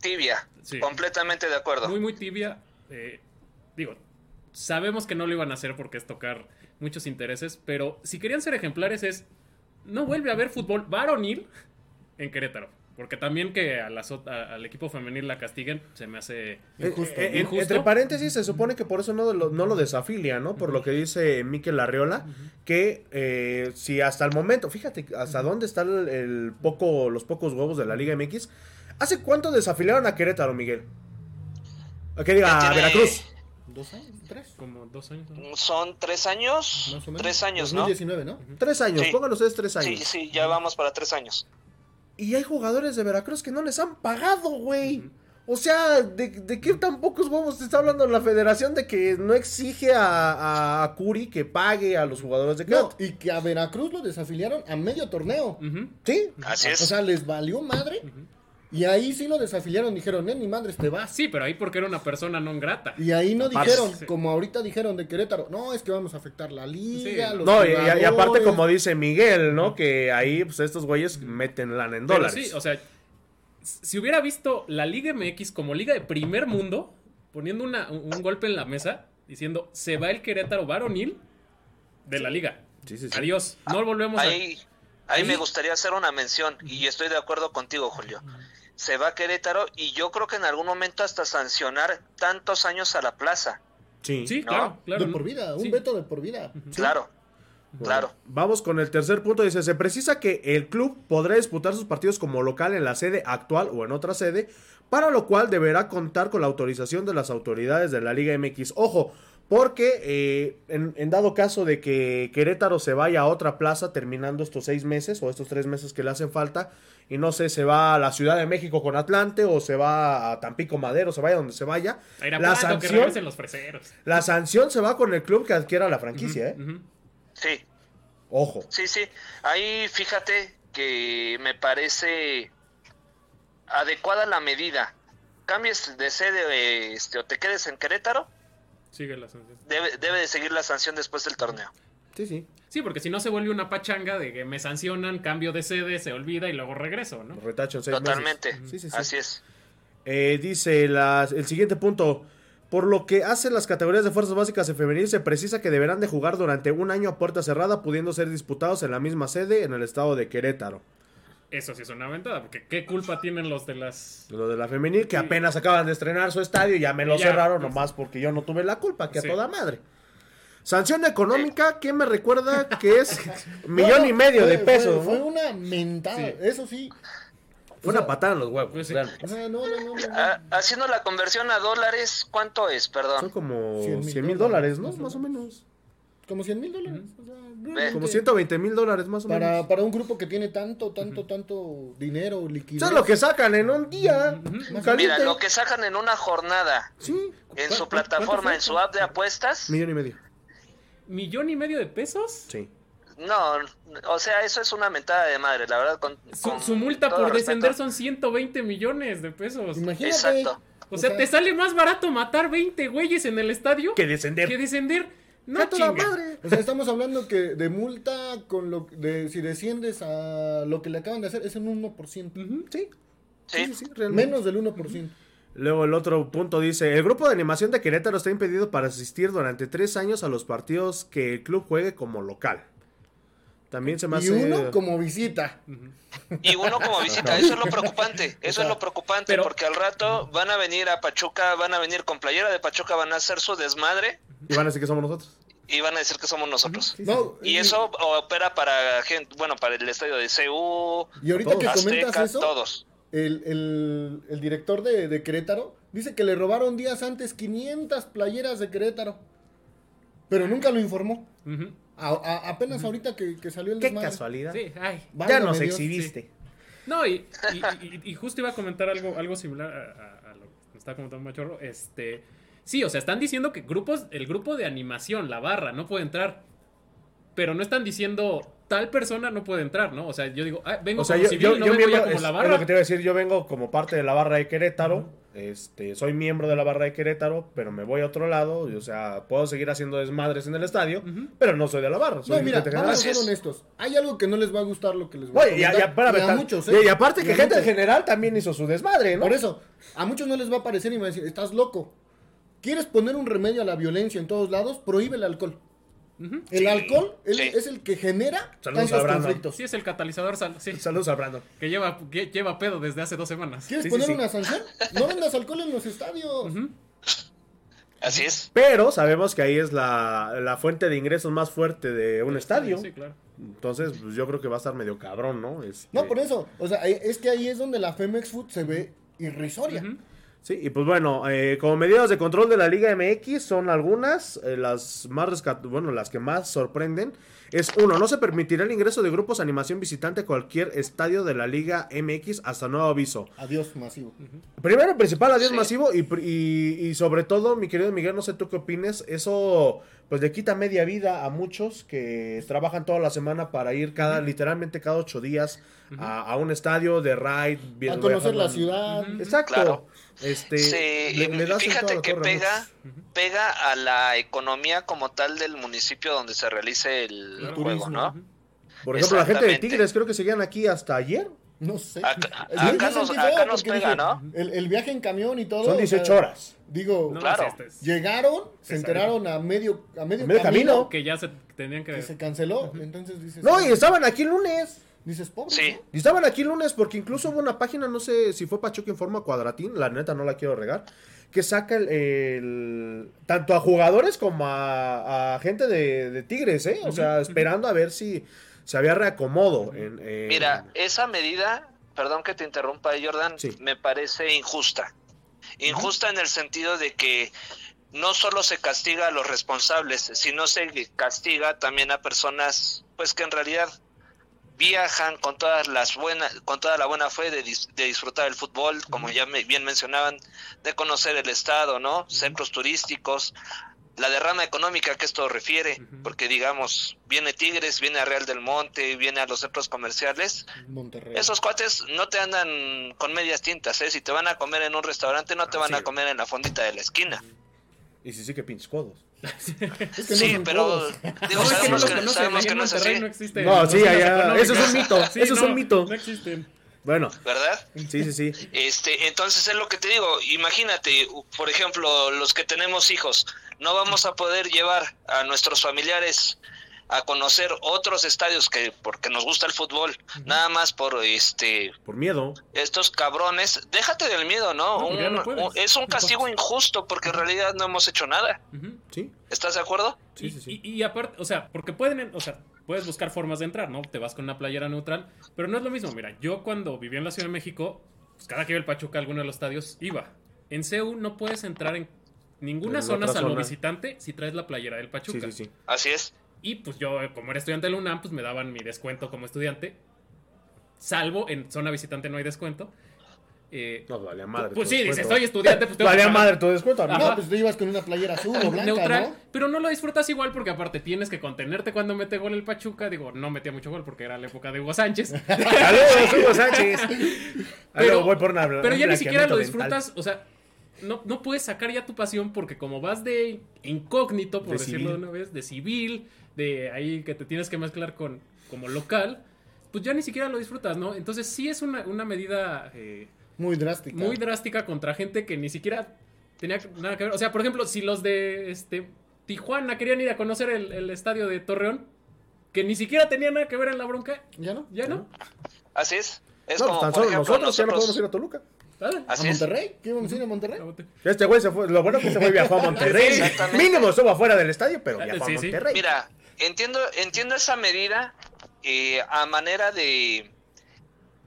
Tibia, Sí. completamente de acuerdo. Muy, muy tibia. eh, digo, sabemos que no lo iban a hacer porque es tocar muchos intereses, pero si querían ser ejemplares es, no vuelve a haber fútbol varonil en Querétaro. Porque también que a las a- al equipo femenil la castiguen se me hace... Injusto. Eh, eh, Injusto. Entre paréntesis, se supone que por eso no lo, no lo desafilia, ¿no? Por lo que dice Miquel Arriola, que eh, si hasta el momento, fíjate hasta dónde están el, el poco, los pocos huevos de la Liga MX. ¿Hace cuánto desafiliaron a Querétaro, Miguel? ¿A qué diga? A Veracruz. ¿Dos años? ¿Tres? Como dos años. ¿no? Son tres años, Más o menos. tres años, ¿no? 2019, ¿no? Tres años, Sí. pónganlo ustedes tres Sí, años. sí, ya vamos para tres años. Y hay jugadores de Veracruz que no les han pagado, güey. O sea, ¿de, de qué tan pocos huevos te está hablando la federación de que no exige a, a Curi que pague a los jugadores de No, Querétaro? y que a Veracruz lo desafiliaron a medio torneo. Sí, Así O es. sea, les valió madre. Y ahí sí lo desafiliaron. Dijeron, eh, ni madres, te vas. Sí, pero ahí porque era una persona no grata. Y ahí no Aparte- dijeron, Sí. como ahorita dijeron de Querétaro, no, es que vamos a afectar la liga. Sí. los No, y, aparte jugadores". como dice Miguel, ¿no? Que ahí pues estos güeyes meten lana en Pero dólares. sí, o sea, si hubiera visto la Liga MX como liga de primer mundo, poniendo una- un golpe en la mesa, diciendo, se va el Querétaro varonil de la liga. Sí, sí, sí. Adiós. No volvemos a... Ahí, ahí Ahí- me gustaría hacer una mención y estoy de acuerdo contigo, Julio. Se va a Querétaro y yo creo que en algún momento hasta sancionar tantos años a la plaza. Sí. Sí, ¿no? claro, claro. de por vida, un Sí. veto de por vida. Claro, Bueno, claro. Vamos con el tercer punto. Dice, se precisa que el club podrá disputar sus partidos como local en la sede actual o en otra sede, para lo cual deberá contar con la autorización de las autoridades de la Liga MX. Ojo, porque eh, en, en dado caso de que Querétaro se vaya a otra plaza terminando estos seis meses o estos tres meses que le hacen falta, y no sé, se va a la Ciudad de México con Atlante o se va a Tampico Madero, se vaya donde se vaya, la sanción, los freseros. la sanción se va con el club que adquiera la franquicia, ¿eh? Sí, Ojo. sí, sí. Ahí fíjate que me parece adecuada la medida. Cambies de sede este, o te quedes en Querétaro, Sigue la sanción. debe, debe de seguir la sanción después del torneo. Sí, sí. Sí, porque si no se vuelve una pachanga de que me sancionan, cambio de sede, se olvida y luego regreso, ¿no? Retacho en seis meses. Totalmente. Sí, sí, sí. Así es. Eh, dice las- el siguiente punto. Por lo que hace las categorías de fuerzas básicas en femenil, se precisa que deberán de jugar durante un año a puerta cerrada, pudiendo ser disputados en la misma sede en el estado de Querétaro. Eso sí es una ventaja, porque ¿qué culpa tienen los de las... Lo de la femenil, que Sí. apenas acaban de estrenar su estadio, ya me lo Ya. cerraron nomás porque yo no tuve la culpa, que Sí. a toda madre. Sanción económica, que me recuerda que es (laughs) millón Bueno, y medio fue- de pesos. Fue, una mentada, Sí. eso sí. Fue una patada en los huevos. Pues sí. realmente. O sea, no, no, no, no, no. Ah, haciendo la conversión a dólares, ¿cuánto es? Son Perdón. como 100 100 mil dólares, ¿no? dólares, Más o menos. Como 100 mil dólares. o sea, Como realmente, 120 mil dólares, más o para, menos. para un grupo que tiene tanto, tanto, tanto dinero liquidez. Eso es lo que sacan en un día. Mira, lo que sacan en una jornada Sí, en ¿Cuánto- su plataforma, en su app de apuestas, millón y medio. ¿Millón y medio de pesos? Sí. no, o sea, eso es una mentada de madre, la verdad. Con, Su, con su multa por respeto. descender son 120 millones de pesos. Imagínate. Exacto. O sea, ¿te sale más barato matar 20 güeyes en el estadio Que descender. que descender? No ¡A toda chinga. madre! O sea, estamos hablando que de multa con lo de si desciendes a lo que le acaban de hacer es en un 1%. Ujú. Sí. Sí. Sí, sí, sí, realmente. Menos del 1%. Luego el otro punto dice, el grupo de animación de Querétaro está impedido para asistir durante tres años a los partidos que el club juegue como local. También se me Y hace... uno como visita. Y uno como visita, eso es lo preocupante, eso es lo preocupante, Pero- porque al rato van a venir a Pachuca, van a venir con playera de Pachuca, van a hacer su desmadre Y van a decir que somos nosotros. y van a decir que somos nosotros. No, Y eso opera para gente, bueno, para el estadio de CU, Y ahorita que comentas Azteca, eso, todos. el, el- el director de, de Querétaro dice que le robaron días antes 500 playeras de Querétaro. Pero nunca lo informó. Ujú. A- a- apenas ahorita que, que salió el Qué desmadre. casualidad. Sí, ay. Ya nos Dios. exhibiste. No, y, y- y- y justo iba a comentar algo, algo similar a, a- a lo que me estaba comentando Machorro. Este, sí, o sea, están diciendo que grupos, el grupo de animación, la barra, no puede entrar. Pero no están diciendo tal persona no puede entrar, ¿no? O sea, yo digo, ah, vengo O sea, como yo, civil, yo, no yo vengo ya como es, la es barra. lo que te iba a decir, yo vengo como parte de la barra de Querétaro, este, soy miembro de la barra de Querétaro, pero me voy a otro lado, y, o sea, puedo seguir haciendo desmadres en el estadio, pero no soy de la barra, soy No, mira, vamos a ser es. honestos. Hay algo que no les va a gustar lo que les voy a Oye, comentar. espérame, y a tal- muchos, y- ¿eh? y aparte Y que a gente en general también hizo su desmadre, ¿no? Por eso, a muchos no les va a parecer y me van a decir, estás loco. ¿Quieres poner un remedio a la violencia en todos lados? Prohíbe el alcohol. El Sí, alcohol sí. es el que genera Saludos tantos conflictos. Sí, es el catalizador, sal- sí, Saludos a Brandon. que lleva, que lleva pedo desde hace dos semanas. ¿Quieres poner sí. una sanción? No vendas alcohol en los estadios. Así es. Pero sabemos que ahí es la, la fuente de ingresos más fuerte de un estadio. Sí, claro. Entonces, pues, yo creo que va a estar medio cabrón, ¿no? Este, No, por eso. O sea, es que ahí es donde la Femex Food se ve irrisoria. Ujú. Sí, y pues bueno, eh, como medidas de control de la Liga MX son algunas, eh, las más rescat bueno, las que más sorprenden. Es uno, no se permitirá el ingreso de grupos de animación visitante a cualquier estadio de la Liga MX hasta nuevo aviso. Adiós, masivo. Primero, principal, adiós Sí. masivo y, pr- y, y sobre todo, mi querido Miguel, no sé tú qué opines, eso pues le quita media vida a muchos que trabajan toda la semana para ir cada, literalmente cada ocho días a, a un estadio de ride. A conocer la ciudad. Exacto. Claro. Este, Sí, le- y le das en toda fíjate que pega, pega a la economía como tal del municipio donde se realice el juego, Turismo, ¿no? Por ejemplo, la gente de. Tigres creo que seguían aquí hasta ayer. No sé. Acá- nos- sentí acá feo nos porque pega, dije, ¿no? El, el viaje en camión y todo. Son o 18 sea, horas. Digo, No, Claro. este es- llegaron, se enteraron a medio, a medio, A medio camino. que ya se tenían que... que se canceló. Entonces dices. No, y estaban aquí el lunes. Dices, pobre. Sí. Y estaban aquí el lunes porque incluso hubo una página, no sé si fue Pachuca Informa Cuadratín, la neta no la quiero regar, que saca el, el- tanto a jugadores como a, a gente de, de Tigres, ¿eh? O sea, esperando a ver si se había reacomodo. En, en- Mira, esa medida, perdón que te interrumpa, Jordan, Sí. me parece injusta. Injusta en el sentido de que no solo se castiga a los responsables, sino se castiga también a personas, pues que en realidad viajan con todas las buenas, con toda la buena fe de, dis- de disfrutar el fútbol, como ya me- bien mencionaban, de conocer el estado, ¿no? Centros turísticos, la derrama económica que esto refiere, porque digamos, viene Tigres, viene a Real del Monte, viene a los centros comerciales, Monterrey. esos cuates no te andan con medias tintas, ¿eh? Si te van a comer en un restaurante, no te Ah, van sí. a comer en la fondita de la esquina. Y sí, sí que pinches codos. (laughs) Es que no Sí, pero digo, No, es que no sabemos los que, en no es así, no. No, sí, allá- eso es un mito, Sí, eso es no, un mito. No existen. Bueno, ¿verdad? sí, sí, sí. Este, entonces es lo que te digo, imagínate, por ejemplo, los que tenemos hijos, no vamos a poder llevar a nuestros familiares a conocer otros estadios que porque nos gusta el fútbol, nada más por este Por miedo. estos cabrones, déjate del miedo, ¿no? No, pues ya Un- no puedes. un- es un castigo injusto porque en realidad no hemos hecho nada. Sí, ¿Estás de acuerdo? sí, y, sí. sí. y- y aparte, o sea, porque pueden, o sea, puedes buscar formas de entrar, ¿no? Te vas con una playera neutral, pero no es lo mismo. Mira, yo cuando vivía en la Ciudad de México, pues cada que iba el Pachuca a alguno de los estadios, iba. En CEU no puedes entrar en ninguna En zona salvo zona. visitante si traes la playera del Sí, Pachuca. sí, sí. Así es. Y pues yo, como era estudiante de la UNAM, pues me daban mi descuento como estudiante. Salvo en zona visitante no hay descuento. Eh, No, valía madre. pues sí, dices, soy estudiante, pues Valía pagar madre tu descuento. a. No, pues tú ibas con una playera azul o blanca, neutral, ¿no? pero no lo disfrutas igual porque aparte tienes que contenerte cuando mete gol el Pachuca. Digo, no metía mucho gol porque era la época de Hugo Sánchez. (laughs) Saludos, Hugo Sánchez. (laughs) Pero- Pero, voy por una, Pero ya ni siquiera lo mental. disfrutas, o sea, no, no puedes sacar ya tu pasión porque como vas de incógnito, por De decirlo de una vez, de civil, de ahí que te tienes que mezclar con como local, pues ya ni siquiera lo disfrutas, ¿no? Entonces sí es una, una medida eh, Muy drástica. muy drástica contra gente que ni siquiera tenía nada que ver. O sea, por ejemplo, si los de este Tijuana querían ir a conocer el, el estadio de Torreón, que ni siquiera tenía nada que ver en la bronca. ¿Ya no? ¿Ya no? Así es. Es No, pues como, tan por solo ejemplo, nosotros, ya no podemos ir a Toluca. ¿A. Monterrey? ¿Qué íbamos a ir a Monterrey? Este güey se fue, lo bueno que se fue viajó a (laughs) Monterrey. Mínimo estuvo afuera del estadio, pero viajó Sí, a sí. Monterrey. Mira, entiendo, entiendo esa medida eh, a manera de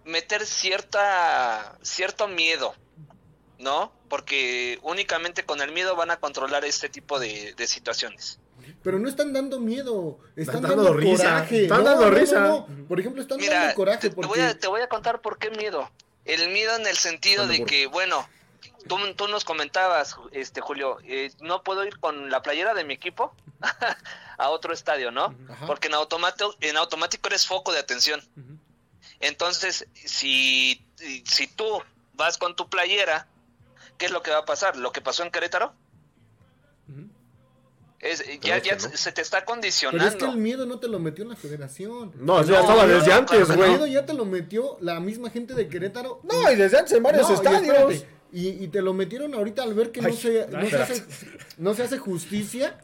meter cierta cierto miedo, ¿no? Porque únicamente con el miedo van a controlar este tipo de, de situaciones. Pero no están dando miedo, están, Están dando, dando risa, coraje. están No, dando no, risa. no. Por ejemplo, están Mira, dando coraje te, porque voy a, te voy a contar por qué miedo. El miedo en el sentido Cuando de que, bueno, tú, tú nos comentabas, este Julio, eh, no puedo ir con la playera de mi equipo (laughs) a otro estadio, ¿no? Ajá. Porque en automático, en automático eres foco de atención. Ujú. Entonces, si, si tú vas con tu playera, ¿qué es lo que va a pasar? ¿Lo que pasó en Querétaro? Es, ya ya no. se te está Pero condicionando. es que el miedo no te lo metió la federación. No, eso ya No, estaba desde no, antes, no, El güey. miedo ya te lo metió la misma gente de Querétaro. No, y desde antes en varios No, y estadios. espérate, Y, y te lo metieron ahorita al ver que no, Ay, se, se hace, no se hace justicia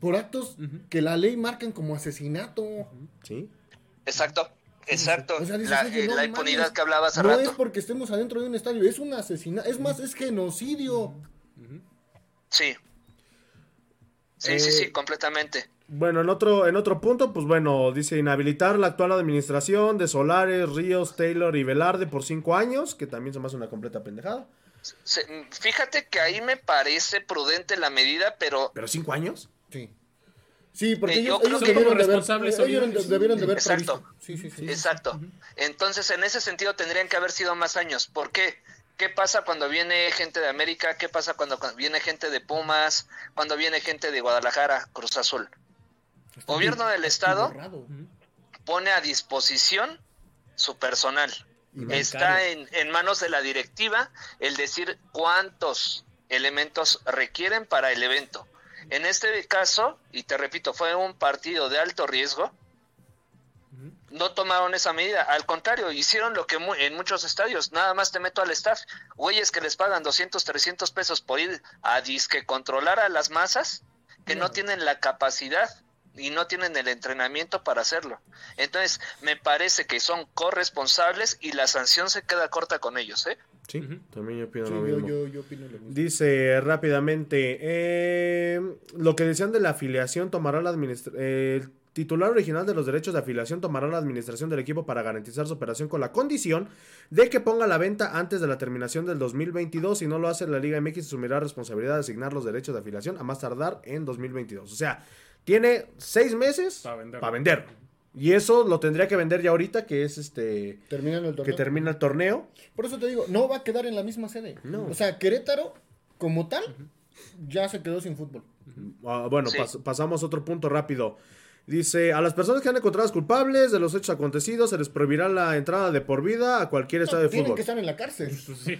por actos que la ley marcan como asesinato. Sí. Exacto, exacto. O sea, dices, la, oye, eh, no la impunidad que hablaba hace No rato. es porque estemos adentro de un estadio, es un asesinato. Es más, es genocidio. Sí. Sí, Eh, sí, sí, completamente. Bueno, en otro, en otro punto, pues bueno, dice inhabilitar la actual administración de Solares, Ríos, Taylor y Velarde por cinco años, que también se me hace una completa pendejada. Se- fíjate que ahí me parece prudente la medida, pero ¿Pero cinco años? Sí. Sí, porque Eh, ellos, yo creo ellos que de haber, responsables ellos debieron de- solidarios. debieron de haber Exacto. previsto. Sí, sí, sí. Exacto. Entonces, en ese sentido tendrían que haber sido más años. ¿Por qué? ¿Qué pasa cuando viene gente de América? ¿Qué pasa cuando, cuando viene gente de Pumas? Cuando viene gente de Guadalajara, Cruz Azul? Está Gobierno del Estado borrado. pone a disposición su personal. Y Está en, en manos de la directiva el decir cuántos elementos requieren para el evento. En este caso, y te repito, fue un partido de alto riesgo, no tomaron esa medida. Al contrario, hicieron lo que mu- en muchos estadios, nada más te meto al staff, güeyes que les pagan 200, 300 pesos por ir a disque controlar a las masas, que no tienen la capacidad y no tienen el entrenamiento para hacerlo. Entonces, me parece que son corresponsables y la sanción se queda corta con ellos, ¿eh? Sí, también yo opino Sí, lo mismo. yo, yo opino lo mismo. Dice rápidamente, eh, lo que decían de la afiliación tomará la administración... el titular original de los derechos de afiliación tomará la administración del equipo para garantizar su operación con la condición de que ponga la venta antes de la terminación del 2022. Si no lo hace la Liga MX, asumirá responsabilidad de asignar los derechos de afiliación a más tardar en 2022. O sea, tiene seis meses para vender. Y eso lo tendría que vender ya ahorita, que es este... Terminan el Que torneo. termina el torneo. Por eso te digo, no va a quedar en la misma sede. No. O sea, Querétaro, como tal, ya se quedó sin fútbol. Ah, bueno, Sí. pas- pasamos a otro punto rápido. Dice, a las personas que han encontradas culpables de los hechos acontecidos se les prohibirá la entrada de por vida a cualquier estadio de Tienen fútbol. que estar en la cárcel. (laughs) Pues sí,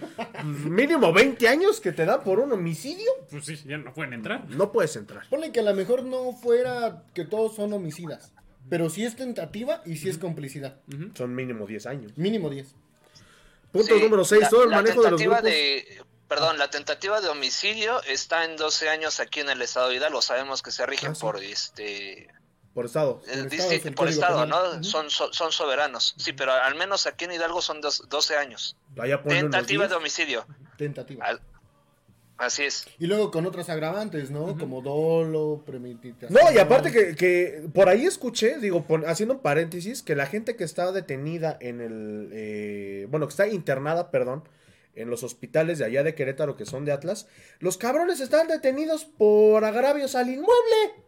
Mínimo 20 años que te da por un homicidio, pues sí, ya no pueden entrar. no puedes entrar. Ponle que a lo mejor no fuera que todos son homicidas. Pero sí es tentativa y sí es complicidad. Son mínimo 10 años. Mínimo 10. Punto Sí, número 6, la- todo el manejo de los tentativa grupos. de- perdón, la tentativa de homicidio está en 12 años aquí en el estado de Hidalgo. Sabemos que se rigen Ah, sí. por este Por estado. eh, estado, disti- es el por estado, Penal. ¿no? Son, son, son soberanos. Sí, pero al menos aquí en Hidalgo son dos- 12 años. Tentativa 10. de homicidio. Tentativa. Al- así es. Y luego con otras agravantes, ¿no? Como dolo, premeditación. No, y aparte que, que por ahí escuché, digo, pon- haciendo un paréntesis, que la gente que está detenida en el, eh, bueno, que está internada, perdón, en los hospitales de allá de Querétaro, que son de Atlas, los cabrones están detenidos por agravios al inmueble.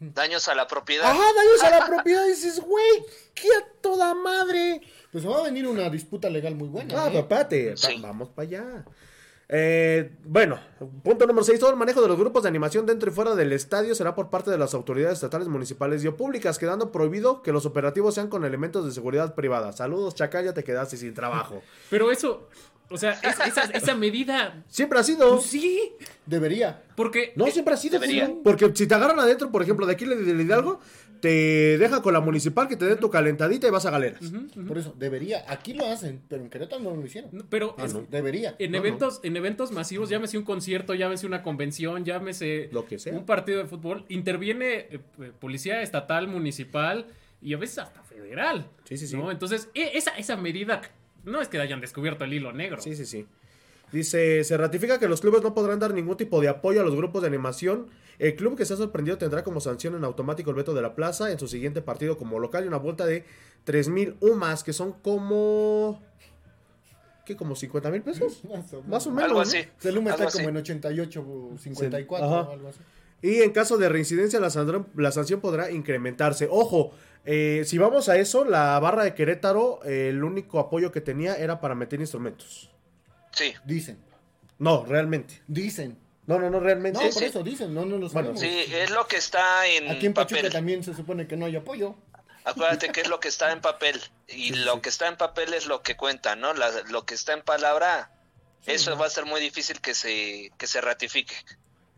Daños a la propiedad. Ajá, daños a la (laughs) propiedad, y dices, güey, qué a toda madre. Pues va a venir una disputa legal muy buena. Ah, ¿eh? papate, Sí. vamos para allá. Eh, bueno, punto número 6. Todo el manejo de los grupos de animación dentro y fuera del estadio será por parte de las autoridades estatales, municipales y o públicas, quedando prohibido que los operativos sean con elementos de seguridad privada. Saludos, Chacal, ya te quedaste sin trabajo. (laughs) Pero eso, o sea, es- esa, esa medida, Siempre ha sido. pues sí, Debería. porque No, siempre ha sido. Debería. Porque si te agarran adentro, por ejemplo, de aquí del Hidalgo, te deja con la municipal que te den tu calentadita y vas a galeras. Por eso, debería. Aquí lo hacen, pero en Querétaro no lo hicieron. No, Pero Ah, es- no. Debería. en no, no. eventos, en eventos masivos, llámese un concierto, llámese una convención, llámese Lo que sea. un partido de fútbol, interviene eh, eh, policía estatal, municipal y a veces hasta federal. Sí, sí, sí. ¿no? Entonces, e- esa, esa medida no es que hayan descubierto el hilo negro. Sí, sí, sí. Dice, se ratifica que los clubes no podrán dar ningún tipo de apoyo a los grupos de animación. El club que se ha sorprendido tendrá como sanción en automático el veto de la plaza en su siguiente partido como local y una vuelta de 3.000 UMAS, que son como... ¿Qué? ¿Como 50 mil pesos? Más (laughs) o Más o menos. menos. Algo ¿no? así. Celuma está Algo como en 88, 54 Ajá. o algo así. Y en caso de reincidencia, la, sandra- la sanción podrá incrementarse. Ojo, eh, si vamos a eso, la barra de Querétaro, eh, el único apoyo que tenía era para meter instrumentos. Sí, Dicen. No, realmente. Dicen. No, no, no, realmente. No, Sí, por sí. eso dicen, no, no lo Bueno, sabemos. sí, es lo que está en Aquí en Pachuca papel. también se supone que no hay apoyo. Acuérdate que es lo que está en papel. Y lo que está en papel es lo que cuenta, ¿no? La- lo que está en palabra, eso va a ser muy difícil que se, que se ratifique.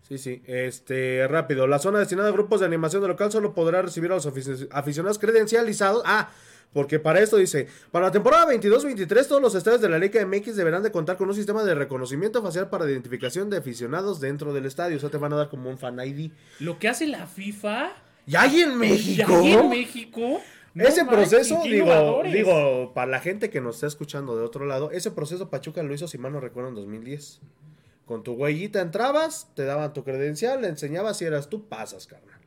Sí, sí. Este, rápido. La zona destinada a grupos de animación de local solo podrá recibir a los afici- aficionados credencializados. Ah, porque para esto dice, para la temporada 22-23 todos los estadios de la Liga MX deberán de contar con un sistema de reconocimiento facial para identificación de aficionados dentro del estadio. O sea, te van a dar como un fan ID. Lo que hace la FIFA ¿Ya hay en y México? aquí en México. no ese manches, proceso, digo, digo, para la gente que nos está escuchando de otro lado, ese proceso Pachuca lo hizo, si mal no recuerdo, en 2010. Con tu huellita entrabas, te daban tu credencial, le enseñabas si eras tú, pasas, carnal.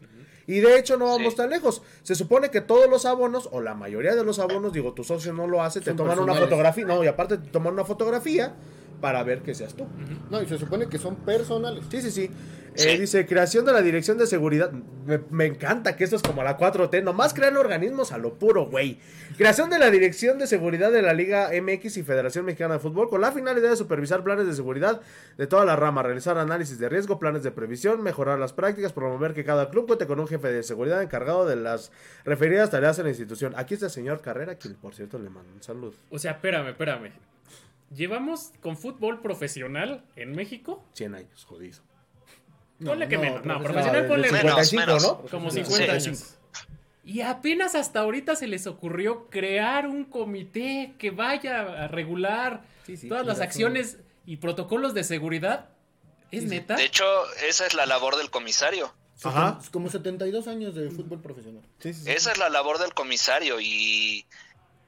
Y de hecho no vamos Sí. tan lejos. Se supone que todos los abonos, o la mayoría de los abonos, digo, tu socio no lo hace, te toman una fotografía, no, y aparte te toman una fotografía para ver que seas tú. No, y se supone que son personales. Sí, sí, sí. Sí. Eh, dice, creación de la Dirección de Seguridad. Me, me encanta que esto es como la 4T. Nomás crean organismos a lo puro, güey. Creación de la Dirección de Seguridad de la Liga MX y Federación Mexicana de Fútbol con la finalidad de supervisar planes de seguridad de toda la rama, realizar análisis de riesgo, planes de previsión, mejorar las prácticas, promover que cada club cuente con un jefe de seguridad encargado de las referidas tareas en la institución. Aquí está el señor Carrera, quien por cierto le mando un saludo. O sea, espérame, espérame. Llevamos con fútbol profesional en México 100 años, jodido. Ponle que menos. No, profesional. profesional ponle Menos, 55, menos. ¿no? como Sí, 50 sí. años. Y apenas hasta ahorita se les ocurrió crear un comité que vaya a regular Sí, sí, todas las acciones y protocolos de seguridad. ¿Es neta? De hecho, esa es la labor del comisario. Ajá. Como 72 años de fútbol profesional. Sí, sí, sí. Esa es la labor del comisario y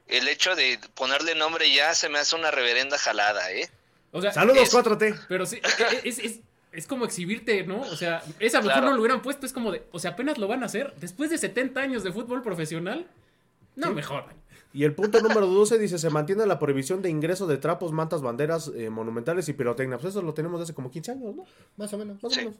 el hecho de ponerle nombre ya se me hace una reverenda jalada, ¿eh? O sea, Saludos es- 4T. Pero sí, es, es, es como exhibirte, ¿no? O sea, esa mejor Claro. no lo hubieran puesto, es como de, o sea, apenas lo van a hacer después de 70 años de fútbol profesional. No, mejor. Y el punto número 12 dice, se mantiene la prohibición de ingreso de trapos, mantas, banderas eh, monumentales y pirotecnia. Pues eso lo tenemos desde como 15 años, ¿no? Más o menos. Más o Sí. menos.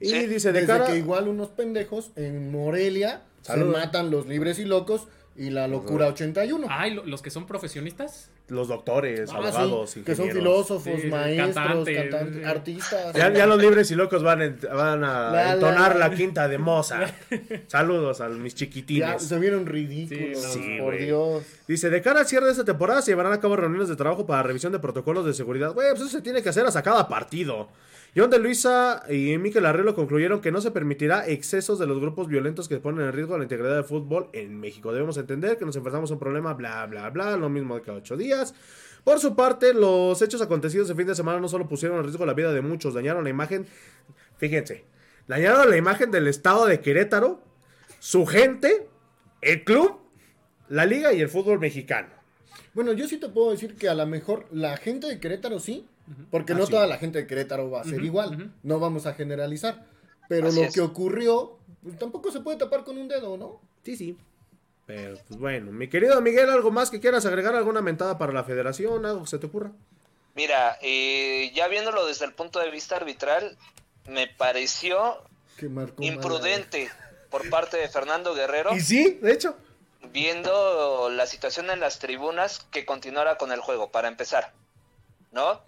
Y Sí. dice, de Desde cara... que igual unos pendejos en Morelia se matan los libres y locos y la locura 81. Ay, lo- los que son profesionistas. Los doctores, Ah, abogados, sí, que son filósofos, Sí, maestros, cantantes, cantantes, sí. artistas. Ya, ya los libres y locos van, en- van a La, entonar la, la. quinta de Mozart. (laughs) Saludos a mis Ya chiquitines. se vieron ridículos, Sí, no, por. Dios. Dice, de cara al cierre de esta temporada se llevarán a cabo reuniones de trabajo para revisión de protocolos de seguridad. Güey, pues eso se tiene que hacer hasta cada partido. John de Luisa y Miquel Arreglo concluyeron que no se permitirá excesos de los grupos violentos que ponen en riesgo la integridad del fútbol en México. Debemos entender que nos enfrentamos a un problema, bla, bla, bla, lo mismo de cada ocho días. Por su parte, los hechos acontecidos el fin de semana no solo pusieron en riesgo la vida de muchos, dañaron la imagen, fíjense, dañaron la imagen del estado de Querétaro, su gente, el club, la liga y el fútbol mexicano. Bueno, yo sí te puedo decir que a lo mejor la gente de Querétaro sí, porque Ah, no sí. toda la gente de Querétaro va a ser igual. No vamos a generalizar. Pero Así lo es. que ocurrió, pues, tampoco se puede tapar con un dedo, ¿no? Sí, sí. Pero, pues bueno, mi querido Miguel, ¿algo más que quieras agregar? ¿Alguna mentada para la federación? ¿Algo que se te ocurra? Mira, eh, ya viéndolo desde el punto de vista arbitral, me pareció imprudente por parte de Fernando Guerrero, Y sí, de hecho. viendo la situación en las tribunas, que continuara con el juego, para empezar. ¿No?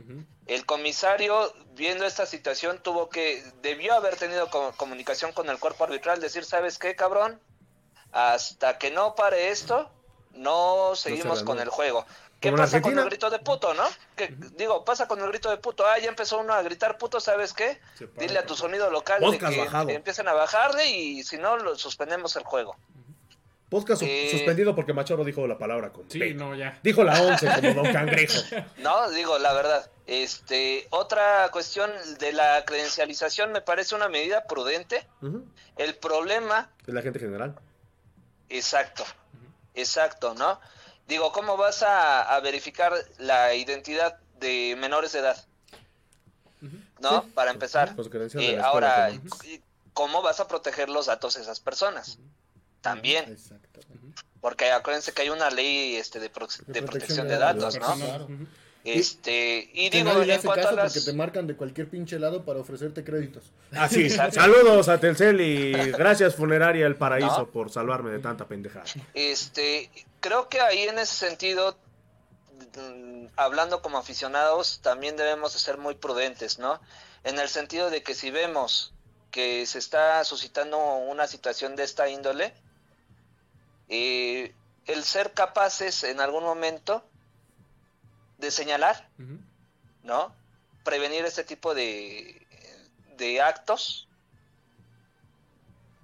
El comisario, viendo esta situación, tuvo que, debió haber tenido co- comunicación con el cuerpo arbitral, decir, ¿sabes qué, cabrón? Hasta que no pare esto, no seguimos se con el juego. ¿Qué pasa con el grito de puto, no? Que, digo, pasa con el grito de puto. Ah, ya empezó uno a gritar puto, ¿sabes qué? Dile a tu sonido local de que bajado. empiecen a bajarle y si no, lo suspendemos el juego. Podcast su- Eh. suspendido porque Machoro dijo la palabra con Sí, P. no, ya. Dijo la 11 como Don Cangrejo. (laughs) No, digo, la verdad. Este, otra cuestión de la credencialización me parece una medida prudente. El problema, Es la gente general. exacto, exacto, ¿no? Digo, ¿cómo vas a, a verificar la identidad de menores de edad? ¿No? Para empezar. Credencial de Eh, ahora, ¿cómo vas a proteger los datos de esas personas? También, Exacto. porque acuérdense que hay una ley este, de, pro- de protección de datos, ¿no? Claro. Este, y Que digo, nadie le en hace cuanto a las... porque te marcan de cualquier pinche lado para ofrecerte créditos. Así, saludos a Telcel y gracias Funeraria El Paraíso ¿No? por salvarme de tanta pendejada. Este, creo que ahí en ese sentido, mm, hablando como aficionados, también debemos de ser muy prudentes, ¿no? En el sentido de que si vemos que se está suscitando una situación de esta índole, eh, el ser capaces en algún momento de señalar. ¿no? Prevenir este tipo de, de actos.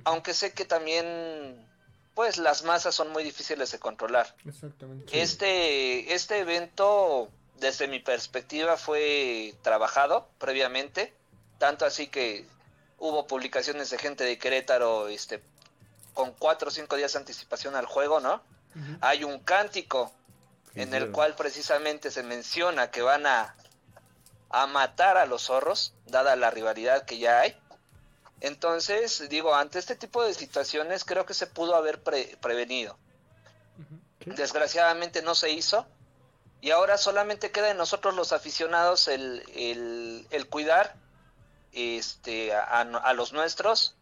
Aunque sé que también, pues las masas son muy difíciles de controlar. Exactamente. Este, este evento, desde mi perspectiva, fue trabajado previamente, tanto así que hubo publicaciones de gente de Querétaro, este, con cuatro o cinco días de anticipación al juego, ¿no? Hay un cántico en el cual precisamente se menciona que van a, a matar a los zorros, dada la rivalidad que ya hay. Entonces, digo, ante este tipo de situaciones creo que se pudo haber pre- prevenido. Desgraciadamente no se hizo. Y ahora solamente queda en nosotros los aficionados el, el- el cuidar este, a- a los nuestros,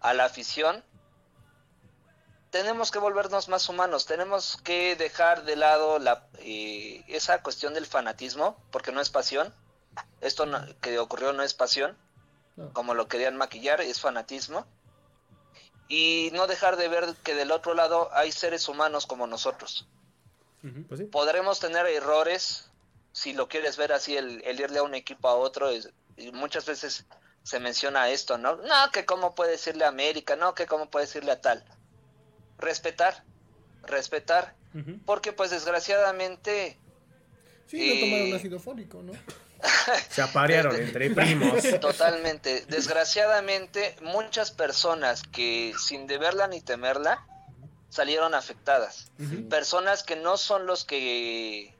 a la afición. Tenemos que volvernos más humanos, tenemos que dejar de lado la, eh, esa cuestión del fanatismo, porque no es pasión. Esto no- que ocurrió no es pasión, No. como lo querían maquillar, es fanatismo. Y no dejar de ver que del otro lado hay seres humanos como nosotros. Pues sí. Podremos tener errores, si lo quieres ver así, el, el irle a un equipo a otro, es- y muchas veces se menciona esto, ¿no? No, que cómo puede decirle a América, no, que cómo puede decirle a tal. Respetar, respetar, porque pues desgraciadamente Sí, no tomaron Eh, ácido fólico, ¿no? (laughs) Se aparearon entre primos. (laughs) Totalmente. Desgraciadamente, muchas personas que sin deberla ni temerla salieron afectadas. Personas que no son los que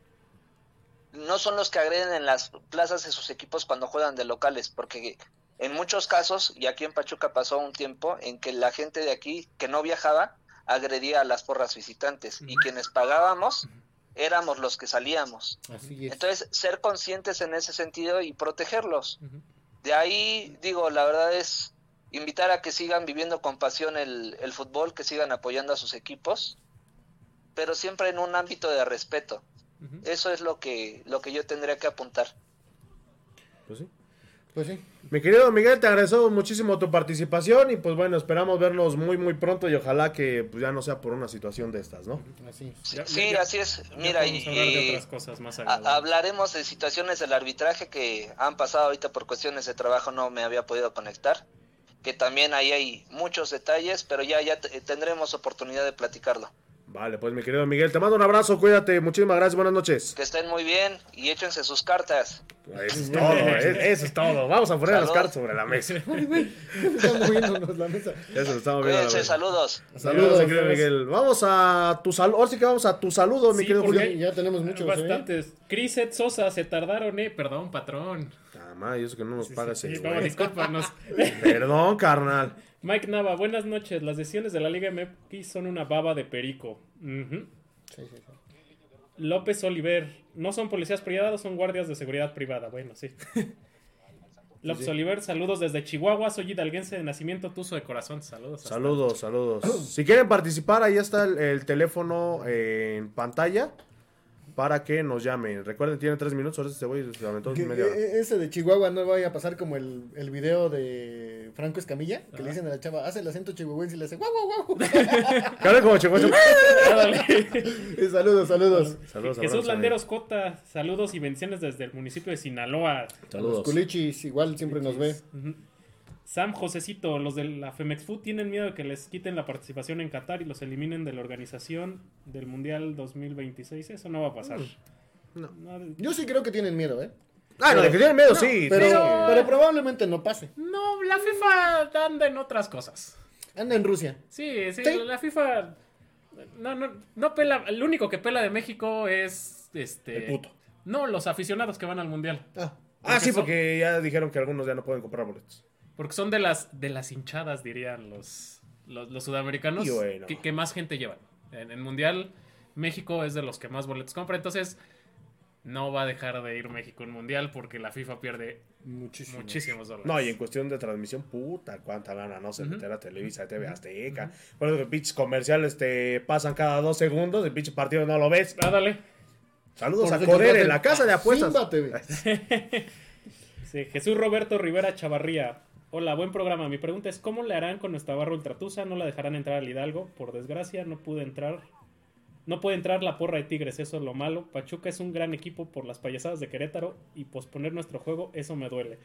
no son los que agreden en las plazas de sus equipos cuando juegan de locales, porque en muchos casos, y aquí en Pachuca pasó un tiempo en que la gente de aquí que no viajaba agredía a las porras visitantes y quienes pagábamos éramos los que salíamos. Así es. Entonces, ser conscientes en ese sentido y protegerlos. De ahí, digo, la verdad es invitar a que sigan viviendo con pasión el, el fútbol, que sigan apoyando a sus equipos, pero siempre en un ámbito de respeto. Eso es lo que, lo que yo tendría que apuntar. Pues sí. Pues sí. Mi querido Miguel, te agradezco muchísimo tu participación y pues bueno, esperamos vernos muy muy pronto y ojalá que pues, ya no sea por una situación de estas, ¿no? Así es. Ya- Sí, ya- así es. Mira, y, hablar de otras cosas más a- hablaremos de situaciones del arbitraje que han pasado ahorita por cuestiones de trabajo, no me había podido conectar. Que también ahí hay muchos detalles, pero ya, ya te- tendremos oportunidad de platicarlo. Vale, pues mi querido Miguel, te mando un abrazo, cuídate, muchísimas gracias, buenas noches. Que estén muy bien y échense sus cartas. Eso es todo, eh, (laughs) eso es todo. Vamos a poner las cartas sobre la mesa. (laughs) Están moviéndonos la mesa. Eso lo estamos viendo. Cuídense, saludos. Saludos, mi querido Miguel. Vamos a tu saludo. Ahora sí que vamos a tu saludo, mi Sí, querido Julio. Ya tenemos muchos, ¿eh? Bastantes. Criset Sosa, se tardaron, eh. Perdón, patrón. Ah, y eso que no nos paga ese Sí, no, discúlpanos. Perdón, carnal. Mike Nava, buenas noches. Las decisiones de la Liga MX son una baba de perico. Sí, sí, sí. López Oliver, no son policías privados, son guardias de seguridad privada. Bueno, sí. (laughs) López Oliver, saludos desde Chihuahua. Soy hidalguense de nacimiento, tuzo de corazón. Saludos. hasta- Saludos, saludos. Si quieren participar, ahí está el, el teléfono eh, en pantalla. Para que nos llamen. Recuerden, tienen tres minutos, ahora este güey se aventó Que- media hora. e- ese de Chihuahua no vaya a pasar como el, el video de Franco Escamilla, que le dicen a la chava, hace el acento chihuahuense y le hace guau, guau, guau. (laughs) Hablen como chihuahua. (laughs) Eh, saludos, saludos. Saludos, Jesús Landeros Cota, saludos y bendiciones desde el municipio de Sinaloa. amigo. Los Saludos. culichis igual siempre nos ve. Ujú. Sam Josecito, los de la Femex Food tienen miedo de que les quiten la participación en Qatar y los eliminen de la organización del Mundial 2026. Eso no va a pasar. No. No, Yo sí creo que tienen miedo, ¿eh? Ah, no, de que tienen miedo, sí. Pero, pero probablemente no pase. no, la FIFA anda en otras cosas. Anda en Rusia. Sí, sí, Sí. la FIFA no, no, no pela. El único que pela de México es este. El puto. No, los aficionados que van al mundial. Ah, Porque sí, son- porque ya dijeron que algunos ya no pueden comprar boletos. Porque son de las, de las hinchadas, dirían los, los, los sudamericanos, bueno. que, que más gente llevan. En el mundial, México es de los que más boletos compra. Entonces, no va a dejar de ir México en mundial porque la FIFA pierde Muchísimo. muchísimos dólares. No, y en cuestión de transmisión, puta, cuánta lana no se Ujú. meterá a Televisa, TV Azteca. Por eso que pinches comerciales te pasan cada dos segundos, el pinche partido no lo ves. Ah, dale. Saludos Por a Coder en la casa de apuestas. (laughs) (laughs) Sí, Jesús Roberto Rivera Chavarría. Hola, buen programa. Mi pregunta es, ¿cómo le harán con nuestra barra ultratusa? ¿No la dejarán entrar al Hidalgo? Por desgracia, no pude entrar. No puede entrar la porra de Tigres, eso es lo malo. Pachuca es un gran equipo por las payasadas de Querétaro y posponer nuestro juego, eso me duele.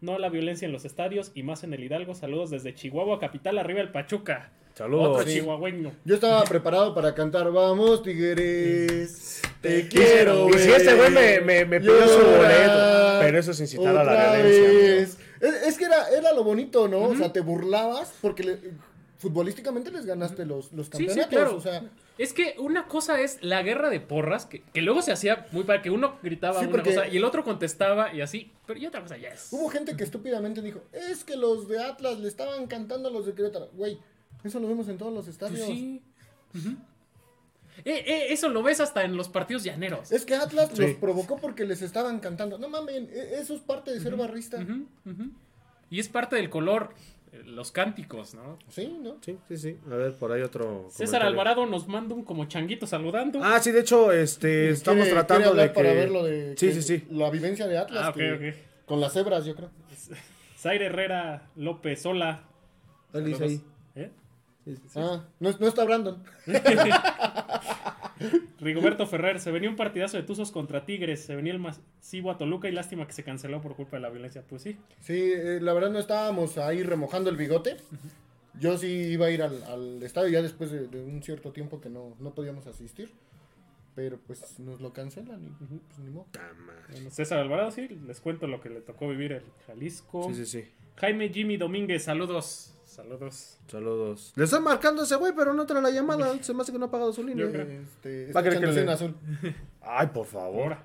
No a la violencia en los estadios y más en el Hidalgo. Saludos desde Chihuahua, capital, arriba el Pachuca. Saludos. Otro Sí. chihuahueño. Yo estaba preparado para cantar Vamos, Tigres. Te quiero. Y si este güey me, me, me pidió su boleto, pero eso es incitar a la violencia. Es, es que era, era lo bonito, ¿no? O sea, te burlabas porque le- futbolísticamente les ganaste los, los Sí, sí, campeonatos. claro. O sea, Es que una cosa es la guerra de porras, que, que luego se hacía muy para que uno gritaba Sí, una cosa y el otro contestaba y así, pero y otra cosa ya es. hubo gente que estúpidamente dijo, es que los de Atlas le estaban cantando a los de Querétaro. Güey, eso lo vemos en todos los Pues estadios. sí. Eh, eh, eso lo ves hasta en los partidos llaneros. Es que Atlas Sí. los provocó porque les estaban cantando. No mames, e- eso es parte de ser barrista. Y es parte del color, eh, los cánticos, ¿no? Sí, ¿no? Sí, sí, sí. A ver, por ahí otro. César comentario. Alvarado nos manda un como changuito saludando. Ah, sí, de hecho, este, estamos Quiere- tratando quiere de que... para ver lo de Sí, que- sí, sí. La vivencia de Atlas. Ah, ok, que- ok. Con las cebras, yo creo. Zaire Herrera López, hola. Él dice Ah, no, no está Brandon. (laughs) Rigoberto Ferrer, se venía un partidazo de Tuzos contra Tigres, se venía el masivo a Toluca y lástima que se canceló por culpa de la violencia. Pues sí, Sí, eh, la verdad no estábamos ahí remojando el bigote. Yo sí iba a ir al, al estadio ya después de, de un cierto tiempo que no, no podíamos asistir. Pero pues nos lo cancelan y pues, ni modo. Madre. Bueno, César Alvarado, sí, les cuento lo que le tocó vivir el Jalisco. Sí, sí, sí. Jaime Jimmy Domínguez, saludos. Saludos. Saludos. Le están marcando a ese güey, pero no trae la llamada. Se me hace que no ha pagado su línea. Yo creo. Este, Va a querer que le- en azul. (laughs) Ay, por favor.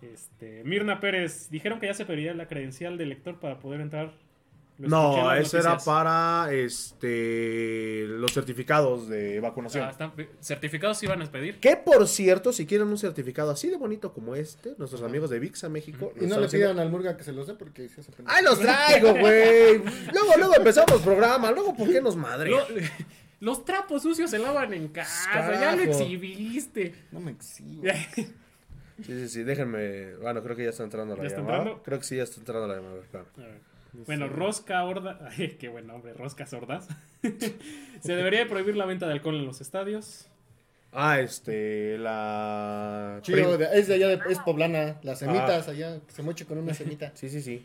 Este, Mirna Pérez, dijeron que ya se pediría la credencial del lector para poder entrar. No, ese era para este los certificados de vacunación. Ah, están- certificados iban a pedir. Que por cierto, si quieren un certificado así de bonito como este, nuestros amigos de VIXA México. Y no le pidan al Murga que se los dé porque se hace. ¡Ay, los traigo, güey! Luego, luego empezamos programa. Luego, ¿por qué nos madre? Lo- (laughs) los trapos sucios se lavan en casa, ya lo exhibiste. No me exhibo. (laughs) Sí, sí, sí, déjenme. Bueno, creo que ya está entrando la ¿Ya está llamada. entrando? Creo que sí, ya está entrando la llamada. claro. A ver. Bueno, Rosca Horda. (laughs) Ay, qué buen nombre, Rosca Sordas. (laughs) Se debería de prohibir la venta de alcohol en los estadios. Ah, este, la. Chido, de- es de allá, de, es poblana. Las semitas allá, que se moche con una semita. (laughs) Sí, sí, sí.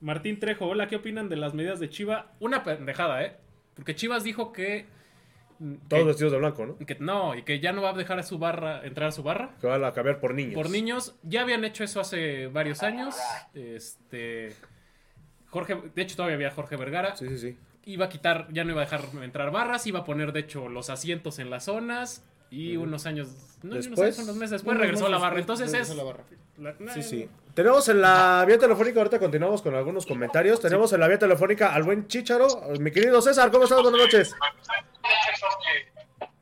Martín Trejo, hola, ¿qué opinan de las medidas de Chiva? Una pendejada, ¿eh? Porque Chivas dijo que. Todos que, vestidos de blanco, ¿no? que no, y que ya no va a dejar a su barra, entrar a su barra. Que van a cambiar por niños. Por niños, ya habían hecho eso hace varios años. Este. Jorge, de hecho, todavía había Jorge Vergara. Sí, sí, sí. Iba a quitar, ya no iba a dejar entrar barras, iba a poner, de hecho, los asientos en las zonas. Y unos años, no, ni unos Después. años, unos meses después Unos regresó meses la barra. después Entonces es. la barra. la- Sí, sí. Tenemos en la vía telefónica, ahorita continuamos con algunos comentarios. Tenemos en la vía telefónica al buen Chicharo. Mi querido César, ¿cómo estás? Buenas noches.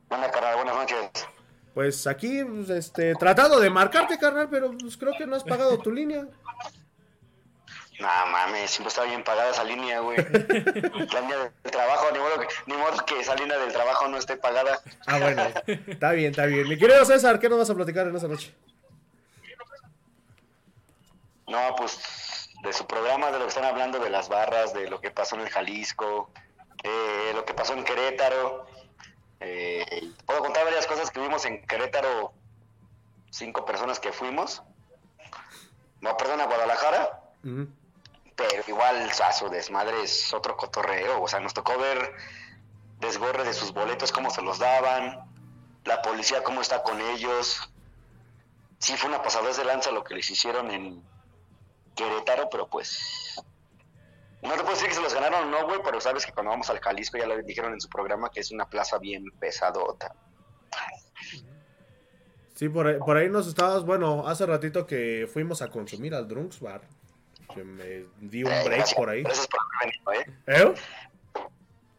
Buenas carnal, buenas noches. Pues aquí, pues, este, tratando de marcarte, carnal, pero pues creo que no has pagado tu línea. No, No mames, siempre estaba bien pagada esa línea, güey. (laughs) La línea del trabajo, ni modo, que, ni modo que esa línea del trabajo no esté pagada. Ah, bueno. (laughs) Está bien, está bien. Mi querido César, ¿qué nos vas a platicar en esta noche? No, pues de su programa, de lo que están hablando, de las barras, de lo que pasó en el Jalisco, eh, lo que pasó en Querétaro. Eh, puedo contar varias cosas que vimos en Querétaro, cinco personas que fuimos. No, perdón, a Guadalajara. Ujú. Pero igual, a su desmadre es otro cotorreo. O sea, nos tocó ver desgorre de sus boletos, cómo se los daban, la policía cómo está con ellos. Sí, fue una pasadez de lanza lo que les hicieron en Querétaro, pero pues. No te puedo decir que se los ganaron no, güey, pero sabes que cuando vamos al Jalisco ya lo dijeron en su programa que es una plaza bien pesadota. Sí, por por ahí nos estabas, bueno, hace ratito que fuimos a consumir al Drunks Bar. Que me di un Eh, break gracias, por ahí. Gracias por haber venido, ¿eh? ¿Eh?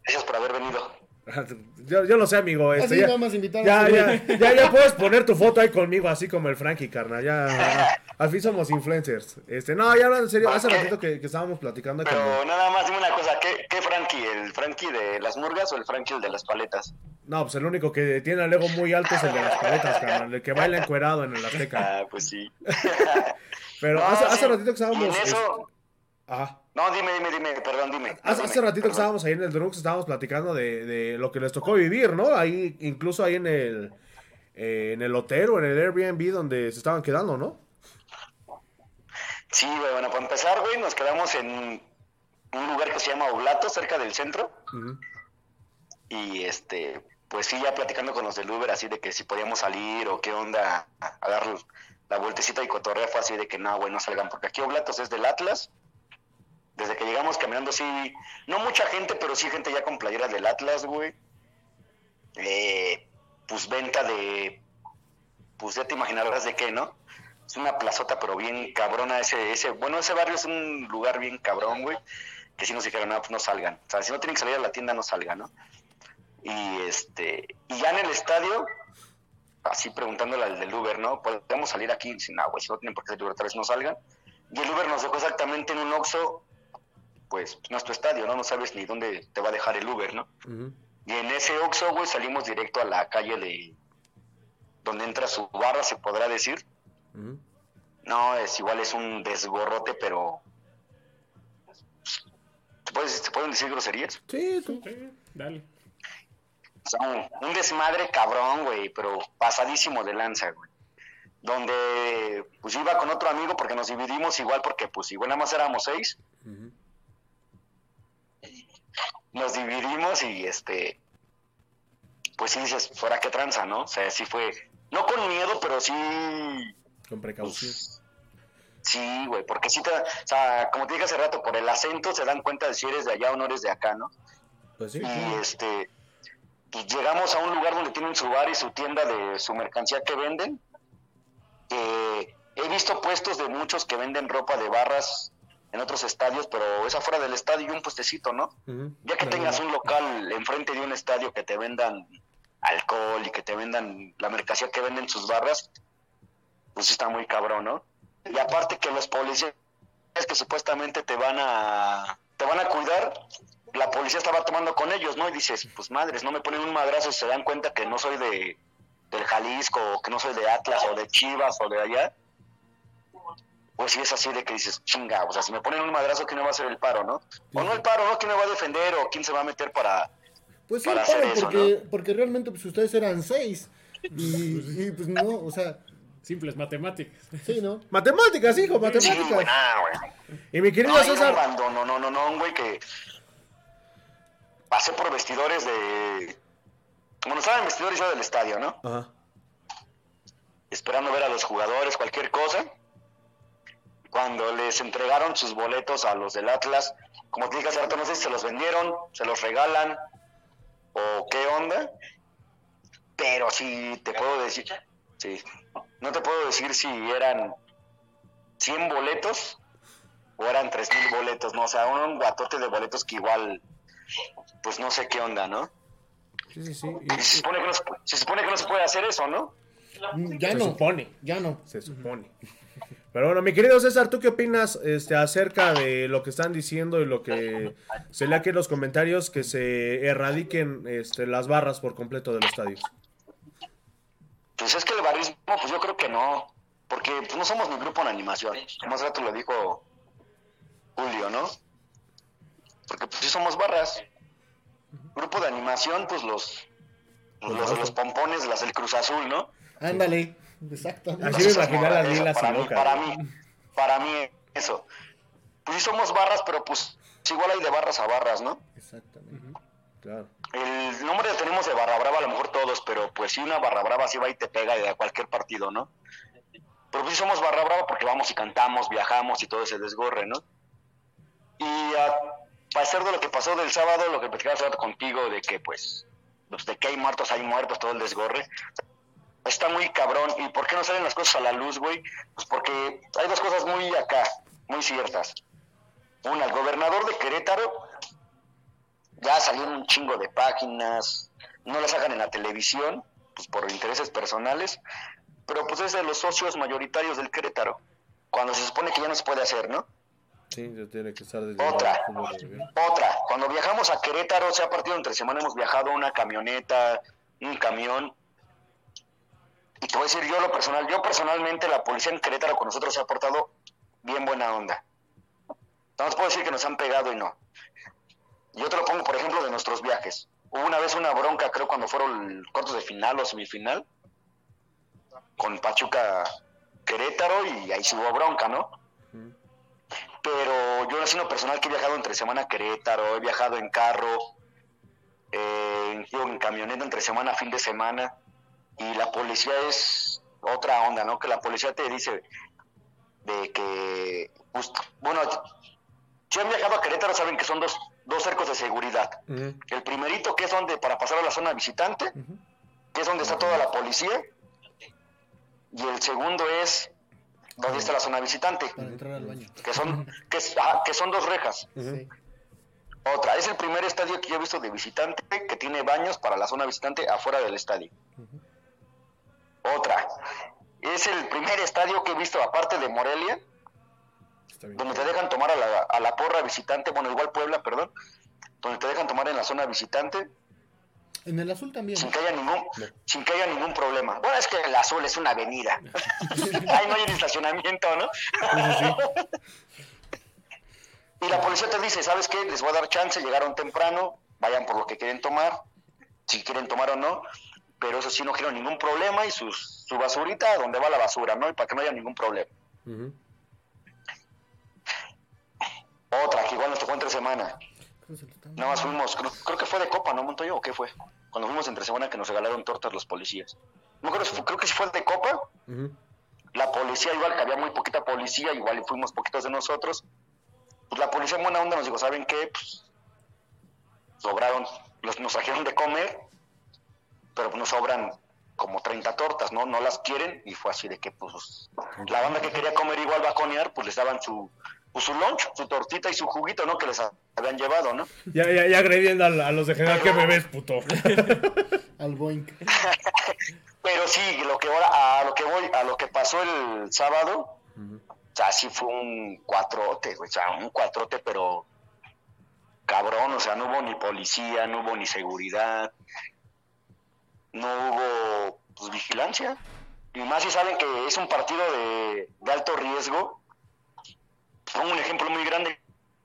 Gracias por haber venido. (laughs) Yo, yo lo sé, amigo. Este, Así ya, nada más ya, ya, (laughs) ya, ya puedes poner tu foto ahí conmigo, así como el Frankie, carnal. Ya, (laughs) al fin somos influencers. Este, no, ya hablando en serio, hace Ok. ratito que, que estábamos platicando. Pero como- nada más dime una cosa, ¿qué, qué Frankie? ¿El Frankie de las murgas o el Frankie el de las paletas? No, pues el único que tiene el ego muy alto es el de las paletas, carnal. El que baila encuerado en el Azteca. Ah, pues sí. Pero No, hace, sí. hace ratito que estábamos. eso... es- ajá. No, dime, dime, dime, perdón, dime. Hace, Dime, hace ratito que estábamos ahí en el Drunks, estábamos platicando de, de lo que les tocó vivir, ¿no? Ahí, incluso ahí en el, eh, en el hotel o en el Airbnb donde se estaban quedando, ¿no? Sí, güey, bueno, para empezar, güey, nos quedamos en un lugar que se llama Oblato, cerca del centro. Y este, pues sí, ya platicando con los del Uber, así de que si podíamos salir o qué onda, a, a dar la vueltecita y cotorrea fue así de que no, güey, no salgan, porque aquí Oblatos es del Atlas. Desde que llegamos caminando, sí, no mucha gente, pero sí gente ya con playeras del Atlas, güey. Eh, pues venta de, pues ya te imaginarás de qué, ¿no? Es una plazota, pero bien cabrona ese, ese, bueno, ese barrio es un lugar bien cabrón, güey, que si nos dijeron, no, pues no salgan. O sea, si no tienen que salir a la tienda, no salgan, ¿no? Y este, y ya en el estadio, así preguntándole al del Uber, ¿no? ¿Podemos salir aquí? Sin agua, si no tienen por qué salir otra vez, no salgan. Y el Uber nos dejó exactamente en un Oxxo, pues no es tu estadio, ¿no? No sabes ni dónde te va a dejar el Uber, ¿no? Y en ese Oxxo, güey, salimos directo a la calle de donde entra su barra, se podrá decir. No, es igual, es un desgorrote, pero... ¿Se, se pueden decir groserías? Sí, tú. Sí, dale. O sea, un, un desmadre cabrón, güey, pero pasadísimo de lanza, güey. Donde, pues yo iba con otro amigo porque nos dividimos igual, porque pues igual nada más éramos seis. Nos dividimos y este, pues sí dices, fuera qué tranza, ¿no? O sea, sí fue, no con miedo, pero sí, Con precaución. sí, güey, porque sí te, o sea, como te dije hace rato, por el acento se dan cuenta de si eres de allá o no eres de acá, ¿no? Pues sí. y este pues llegamos a un lugar donde tienen su bar y su tienda de su mercancía que venden he visto puestos de muchos que venden ropa de barras en otros estadios pero es afuera del estadio y un puestecito no ya que tengas un local enfrente de un estadio que te vendan alcohol y que te vendan la mercancía que venden sus barras pues está muy cabrón no y aparte que los policías que supuestamente te van a te van a cuidar la policía estaba tomando con ellos no y dices pues madres no me ponen un madrazo se dan cuenta que no soy de del Jalisco o que no soy de Atlas o de Chivas o de allá pues sí es así de que dices chinga o sea si me ponen un madrazo quién me va a hacer el paro no o no el paro no quién me va a defender o quién se va a meter para Pues sí, para hacer eso, porque, porque realmente pues ustedes eran seis. Y, y, pues no, o sea, Simples matemáticas. sí, ¿no? Matemáticas, hijo, sí, matemáticas. güey. Y mi querido No, César. no, no, no, no, un güey que pasé por vestidores de... Bueno, estaba en vestidores yo del estadio, ¿no? Ajá. Esperando ver a los jugadores, cualquier cosa. Cuando les entregaron sus boletos a los del Atlas, como te dije hace rato, no sé si se los vendieron, se los regalan o qué onda. Pero sí te puedo decir, sí, no te puedo decir si eran 100 boletos o eran 3000 boletos, ¿no? O sea, un guatote de boletos que igual, pues no sé qué onda, ¿no? Sí, sí, sí. Y se supone que no se, pu- se supone que no se puede hacer eso, ¿no? Ya Se no. supone. Ya no. Se supone. Pero bueno, mi querido César, ¿tú qué opinas este, acerca de lo que están diciendo y lo que se lee aquí en los comentarios que se erradiquen este, las barras por completo de los estadios? Pues es que el barrismo, pues yo creo que no, porque pues, no somos ni grupo en animación, como hace rato lo dijo Julio, ¿no? Porque pues sí somos barras. Grupo de animación, pues los, pues, los de los pompones, las del Cruz Azul, ¿no? Ándale, exactamente. Así me imaginé las lilas para mí, para mí, para mí, eso. Pues sí somos barras, pero pues igual hay de barras a barras, ¿no? Exactamente. Claro. El nombre que tenemos de barra brava a lo mejor todos, pero pues sí una barra brava sí va y te pega de cualquier partido, ¿no? Pero pues sí somos barra brava porque vamos y cantamos, viajamos y todo ese desgorre, ¿no? Y a pasar de lo que pasó del sábado, lo que platicaba hace rato contigo, de que pues, de que hay muertos, hay muertos, todo el desgorre, está muy cabrón. ¿Y por qué no salen las cosas a la luz, güey? Pues porque hay dos cosas muy acá, muy ciertas. Una, el gobernador de Querétaro ya salió en un chingo de páginas, no las hagan en la televisión, pues por intereses personales, pero pues es de los socios mayoritarios del Querétaro, cuando se supone que ya no se puede hacer, ¿no? Sí, ya tiene que estar desde Otra. Otra, cuando viajamos a Querétaro, se ha partido entre semana, hemos viajado una camioneta, un camión. Y te voy a decir, yo lo personal, yo personalmente, la policía en Querétaro con nosotros se ha portado bien buena onda. No os puedo decir que nos han pegado y no. Yo te lo pongo, por ejemplo, de nuestros viajes. Hubo una vez una bronca, creo, cuando fueron cuartos de final o semifinal, con Pachuca Querétaro, y ahí sí hubo bronca, ¿no? Pero yo en lo personal que he viajado entre semana a Querétaro, he viajado en carro, eh, en camioneta entre semana, fin de semana, y la policía es otra onda, ¿no? Que la policía te dice de que, pues, bueno, si han viajado a Querétaro saben que son dos, dos cercos de seguridad. El primerito que es donde para pasar a la zona visitante, que es donde está toda la policía, y el segundo es donde está la zona visitante Para entrar al baño. que son que, que son dos rejas. Sí. Otra, es el primer estadio que yo he visto de visitante que tiene baños para la zona visitante afuera del estadio. Otra, es el primer estadio que he visto aparte de Morelia, donde te dejan tomar a la, a la porra visitante, bueno, igual Puebla, perdón, donde te dejan tomar en la zona visitante En el azul también. sin que haya ningún sin que haya ningún problema. Bueno, es que el azul es una avenida. (laughs) Ahí no hay estacionamiento, ¿no? (laughs) y la policía te dice, ¿sabes qué? Les voy a dar chance, llegaron temprano, vayan por lo que quieren tomar, si quieren tomar o no, pero eso sí no quiero ningún problema y sus, su basurita donde va la basura, ¿no? Y para que no haya ningún problema. Otra, que igual nos tocó entre semana. Nada más fuimos, creo, creo que fue de Copa, ¿no, Montoyo? ¿O qué fue? Cuando fuimos entre semana que nos regalaron tortas los policías. No creo, creo que sí fue de Copa. La policía, igual que había muy poquita policía, igual fuimos poquitos de nosotros. Pues la policía en buena onda nos dijo, ¿saben qué? Pues sobraron, los, nos trajeron de comer, pero nos sobran como 30 tortas, ¿no? No las quieren y fue así de que, pues, la banda que quería comer igual baconear, pues les daban su, pues, su lunch, su tortita y su juguito, ¿no? Que les ha- habían llevado, ¿no? Ya, ya, ya agrediendo a, a los de general que ves, puto. (laughs) Al Boink. (laughs) Pero sí, lo que ahora, a lo que voy, a lo que pasó el sábado, o sea, sí fue un cuatrote, güey, o sea, un cuatrote, pero cabrón, o sea, no hubo ni policía, no hubo ni seguridad, no hubo pues, vigilancia. Y más si saben que es un partido de, de alto riesgo. Pongo un ejemplo muy grande.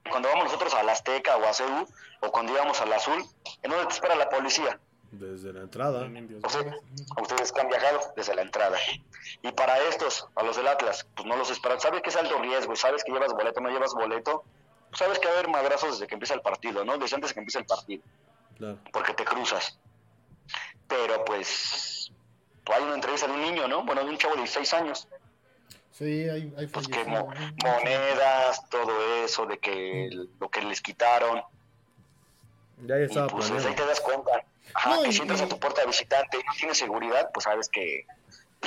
Cuando vamos nosotros al Azteca o a CEU, o cuando íbamos al Azul, ¿en dónde te espera la policía? Desde la entrada. O sea, a ustedes que han viajado desde la entrada. Y para estos, a los del Atlas, pues no los esperan. Sabes que es alto riesgo, sabes que llevas boleto, no llevas boleto. Pues sabes que va a haber madrazos desde que empieza el partido, ¿no? Desde antes de que empiece el partido, Claro. porque te cruzas. Pero pues, pues hay una entrevista de un niño, ¿no? Bueno, de un chavo de 16 años. Sí, hay, hay Pues monedas, todo eso, de que el- lo que les quitaron. Ya, ya Y estaba pues desde ahí te das cuenta. Ajá, No, que y- si entras a tu puerta de visitante y no tienes seguridad, pues sabes que.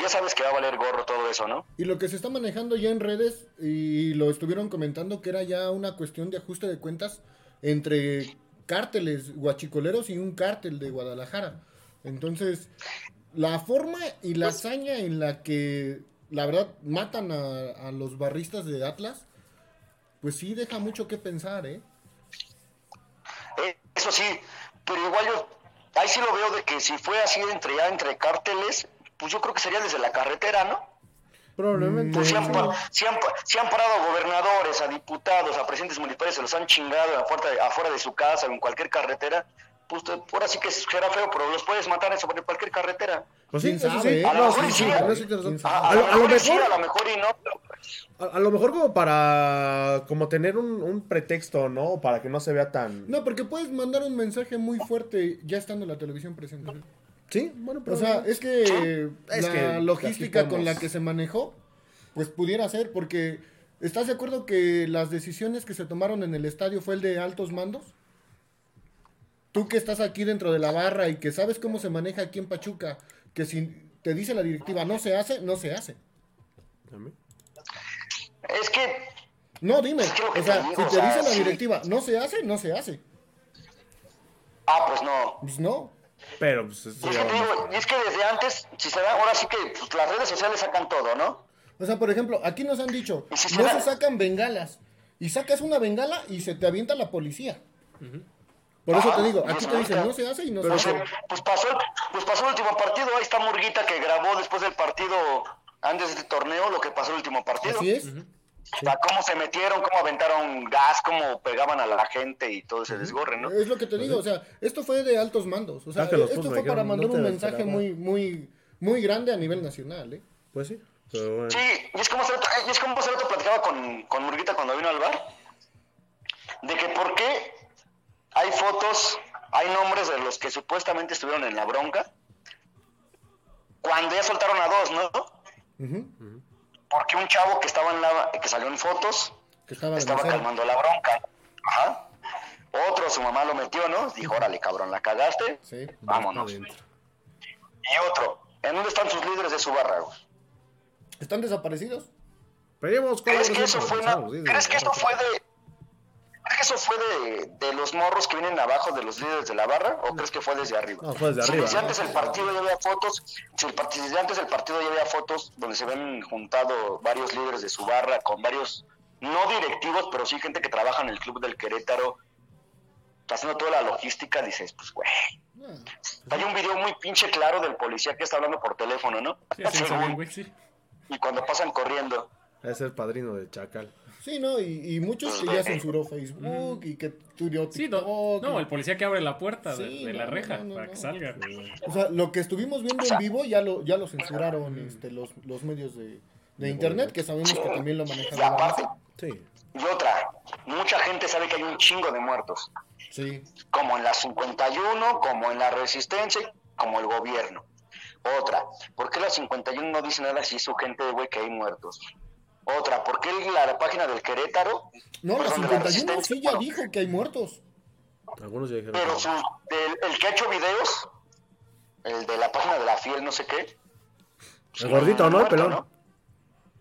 Ya sabes que va a valer gorro todo eso, ¿no? Y lo que se está manejando ya en redes, y lo estuvieron comentando, que era ya una cuestión de ajuste de cuentas entre cárteles guachicoleros y un cártel de Guadalajara. Entonces, la forma y la hazaña en la que la verdad, matan a, a los barristas de Atlas, pues sí deja mucho que pensar, ¿eh? Eh, Eso sí, pero igual yo ahí sí lo veo de que si fue así entre ya entre cárteles, pues yo creo que sería desde la carretera, ¿no? Probablemente. Pues si han, si han pa- si han parado a gobernadores, a diputados, a presidentes municipales, se los han chingado afuera de, afuera de su casa o en cualquier carretera, pues te- ahora sí que será feo, pero los puedes matar sobre cualquier carretera. Pues sí, ¿Quién eso sabe, sí. eh? A lo No, mejor sí, sí, sí, ¿eh? A, lo- mejor- a lo mejor y no, pero pues, A, a lo mejor como para como tener un, un pretexto, ¿no? Para que no se vea tan... No, porque puedes mandar un mensaje muy fuerte ya estando en la televisión presente. Sí, bueno, pero... O sea, es que la que logística con la que se manejó, pues pudiera ser, porque ¿estás de acuerdo que las decisiones que se tomaron en el estadio fue el de altos mandos? Tú que estás aquí dentro de la barra y que sabes cómo se maneja aquí en Pachuca, que si te dice la directiva no se hace, no se hace. Es que No, dime, Es que lo que o sea, digo, si o te sea, dice la sí. directiva no se hace, no se hace. ah, pues no. Pues no. Pero, pues... es que digo, y es que desde antes, si se da, ahora sí que pues, las redes sociales sacan todo, ¿no? O sea, por ejemplo, aquí nos han dicho, ¿Y si no será? se sacan bengalas. Y sacas una bengala y se te avienta la policía. Por eso Ah, te digo, y aquí te dicen, no se hace y no Pero se Pues, hace. eh, pues pasó, el- pues pasó el último partido, ahí está Murguita que grabó después del partido, antes de este torneo, lo que pasó el último partido. Así es. O sea, cómo se metieron, cómo aventaron gas, cómo pegaban a la gente y todo ese desgorre, ¿no? Es lo que te digo, o sea, esto fue de altos mandos. O sea, Ah, esto putos fue para dijeron, mandar "No te un mensaje esperaba". muy, muy, muy grande a nivel nacional, ¿eh? Pues sí, pero bueno. Sí, y es como hace rato, y es como hace rato platicaba con, con Murguita cuando vino al bar, de que por qué hay fotos, hay nombres de los que supuestamente estuvieron en la bronca, cuando ya soltaron a dos, ¿no? Porque un chavo que estaba en la, que salió en fotos, Que estaba calmando la bronca. Ajá. Otro, su mamá lo metió, ¿no? Dijo, órale, cabrón, la cagaste, Sí. vámonos. Y otro, ¿en dónde están sus líderes de su barra? ¿Están desaparecidos? Pedimos ¿Crees que eso fue, una- ¿crees que eso fue de... ¿Crees que eso fue de, de los morros que vienen abajo de los líderes de la barra o crees que fue desde arriba? No, fue desde si arriba, ¿no? antes el partido ya había fotos, si el partido, antes del partido ya había fotos donde se ven juntado varios líderes de su barra con varios, no directivos, pero sí gente que trabaja en el club del Querétaro, haciendo toda la logística, dices, pues güey, Ah, hay un video muy pinche claro del policía que está hablando por teléfono, ¿no? Sí, güey, sí. y cuando pasan corriendo. Es el padrino de Chacal. Sí, no, y, y muchos que ya censuró Facebook y que Sí, no, TikTok. no, y- el policía que abre la puerta de, Sí, de no, la reja no, no, para no. que salga. O sea, lo que estuvimos viendo en vivo ya lo, ya lo censuraron este, los, los medios de, de internet, que sabemos que también lo manejan. Y aparte, Sí. y otra, mucha gente sabe que hay un chingo de muertos. Sí. como en la 51, como en la Resistencia, y como el gobierno. Otra, ¿por qué la 51 no dice nada si es su gente, güey, que hay muertos? Otra, ¿por qué la página del Querétaro? No, la perdón, de 51 Resistencia, sí ya bueno, dijo que hay muertos. Algunos ya dijeron Pero su, el, el que ha hecho videos, el de la página de la Fiel, no sé qué. El gordito, ¿no? El pelón.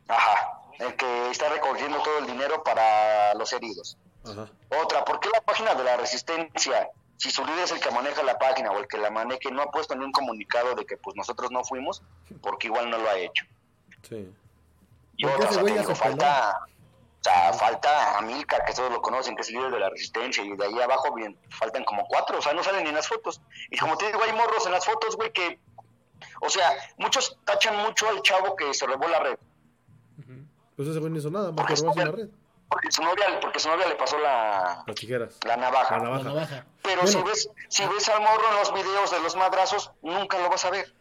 Ajá, el que está recogiendo todo el dinero para los heridos. Ajá. Otra, ¿por qué la página de la Resistencia, si su líder es el que maneja la página o el que la maneje, no ha puesto ni un comunicado de que pues nosotros no fuimos? Porque igual no lo ha hecho. Sí. Y otra, te digo, falta, o sea, falta Amílcar, que todos lo conocen, que es el líder de la Resistencia, y de ahí abajo bien, faltan como cuatro, o sea, no salen ni en las fotos. Y como te digo, hay morros en las fotos, güey, que, o sea, muchos tachan mucho al chavo que se robó la red. Pues ese güey no hizo nada, más Porque que su, robarse la novia, red. porque, su novia, porque su novia le pasó la, Las tijeras. la navaja. La La navaja. navaja. Pero Bueno, si ves si ves al morro en los videos de los madrazos, nunca lo vas a ver.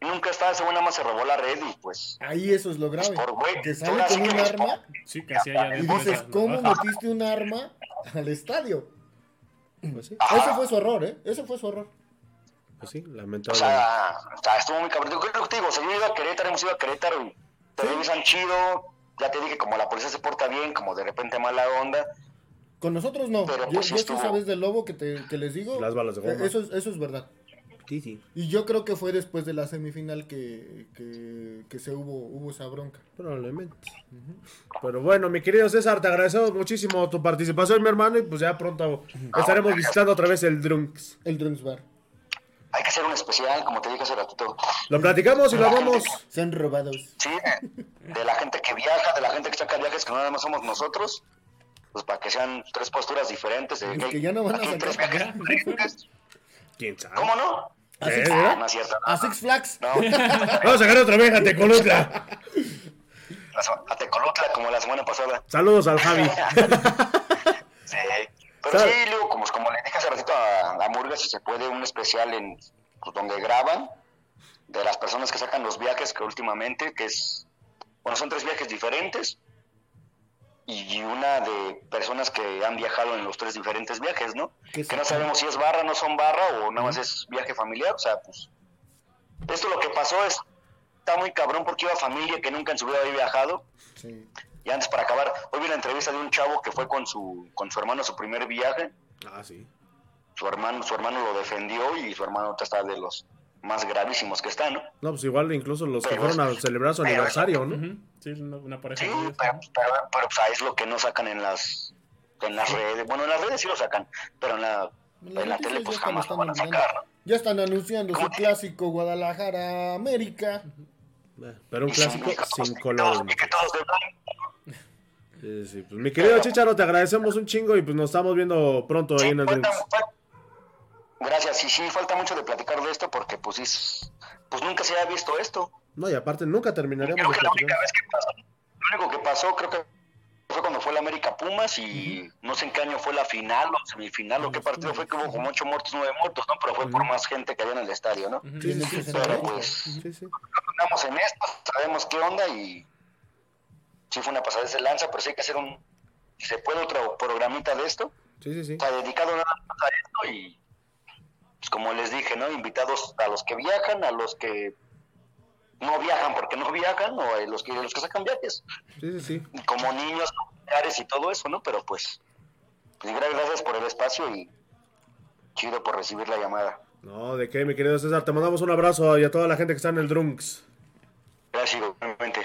Nunca ese güey nada más se robó la red y pues... ahí eso es lo grave. por güey, Que sale con un arma Sí, casi allá y dices, ¿cómo metiste un arma al estadio? Pues sí. Ese fue su error, ¿eh? Ese fue su error. Pues sí, O lamentable. sea, o sea, estuvo muy cabrón. ¿Qué es lo que te digo? O sea, yo he ido a Querétaro, hemos ido a Querétaro y te revisan chido. Ya te dije, como la policía se porta bien, como de repente mala onda. Con nosotros no. Pero, yo pues, yo sí sabes del lobo que, te, que les digo. Las balas de goma. Eso es, eso es verdad. Sí, sí. Y yo creo que fue después de la semifinal que, que, que se hubo, hubo esa bronca. Probablemente. Pero bueno, mi querido César, te agradecemos muchísimo tu participación, mi hermano, y pues ya pronto estaremos visitando otra vez el Drunks. El Drums Bar. hay que hacer un especial, como te dije hace ratito. Lo platicamos y lo vamos. Son robados. Sí, de, la gente que viaja, de la gente que saca viajes que no nada más somos nosotros. Pues para que sean tres posturas diferentes. De, Es que ya no van a tres viajes diferentes. ¿Quién sabe? ¿Cómo no? A ¿Eh? Six, Ah, no es cierto. a Six Flags. No, (laughs) Vamos a sacar otra vez a Tecolutla. a Tecolutla como la semana pasada. Saludos al Javi. (laughs) Sí. Pero ¿Sabe? sí, luego, como, como le dije hace ratito a, a Murga, si se puede, un especial en pues, donde graban de las personas que sacan los viajes que últimamente, que es, bueno, son tres viajes diferentes y una de personas que han viajado en los tres diferentes viajes, ¿no? Que no sabemos si es barra, no son barra o nada más es viaje familiar, o sea, pues esto lo que pasó es, está muy cabrón porque iba familia que nunca en su vida había viajado Sí. y antes para acabar, hoy vi la entrevista de un chavo que fue con su con su hermano a su primer viaje. Ah, sí. Su hermano su hermano lo defendió y su hermano está de los más gravísimos que está, ¿no? No, pues igual incluso los que fueron a celebrar su aniversario, ¿no? Sí, una, una pareja. Sí, pero, pero, pero, pues, ahí es lo que no sacan en las en las redes. Bueno, en las redes sí lo sacan, pero en la, Las en la tele ya pues están- jamás lo están van a anunciando. sacar, ¿no? Ya están anunciando su ¿Cómo te- clásico Guadalajara América. Eh, Pero un clásico sin blanco. Sí, sí. Pues, mi querido Chicharo, te agradecemos un chingo y pues nos estamos viendo pronto ahí en el Drinks. Gracias, sí, sí, falta mucho de platicar de esto porque pues, sí es- pues nunca se había visto esto. No, y aparte nunca terminaríamos Creo de que la única vez que pasó, lo único que pasó creo que fue cuando fue la América Pumas y no sé en qué año fue la final o semifinal o qué partido fue que hubo como ocho muertos, nueve muertos, ¿no? Pero fue por más gente que había en el estadio, ¿no? Ujú. Sí, sí, el sí, Pero 68. pues Sí, sí. en esto, sabemos qué onda y sí fue una pasada de lanza, pero sí hay que hacer un, si se puede otro programita de esto, Sí, sí, sí. o sea, dedicado nada más a esto y pues como les dije, ¿no? Invitados a los que viajan, a los que no viajan porque no viajan o a los que los que sacan viajes, Sí, sí, sí. como niños, y todo eso, ¿no? Pero pues, pues gra- gracias por el espacio y chido por recibir la llamada. No, de qué, mi querido César. Te mandamos un abrazo y a toda la gente que está en el Drunks. Gracias, igualmente.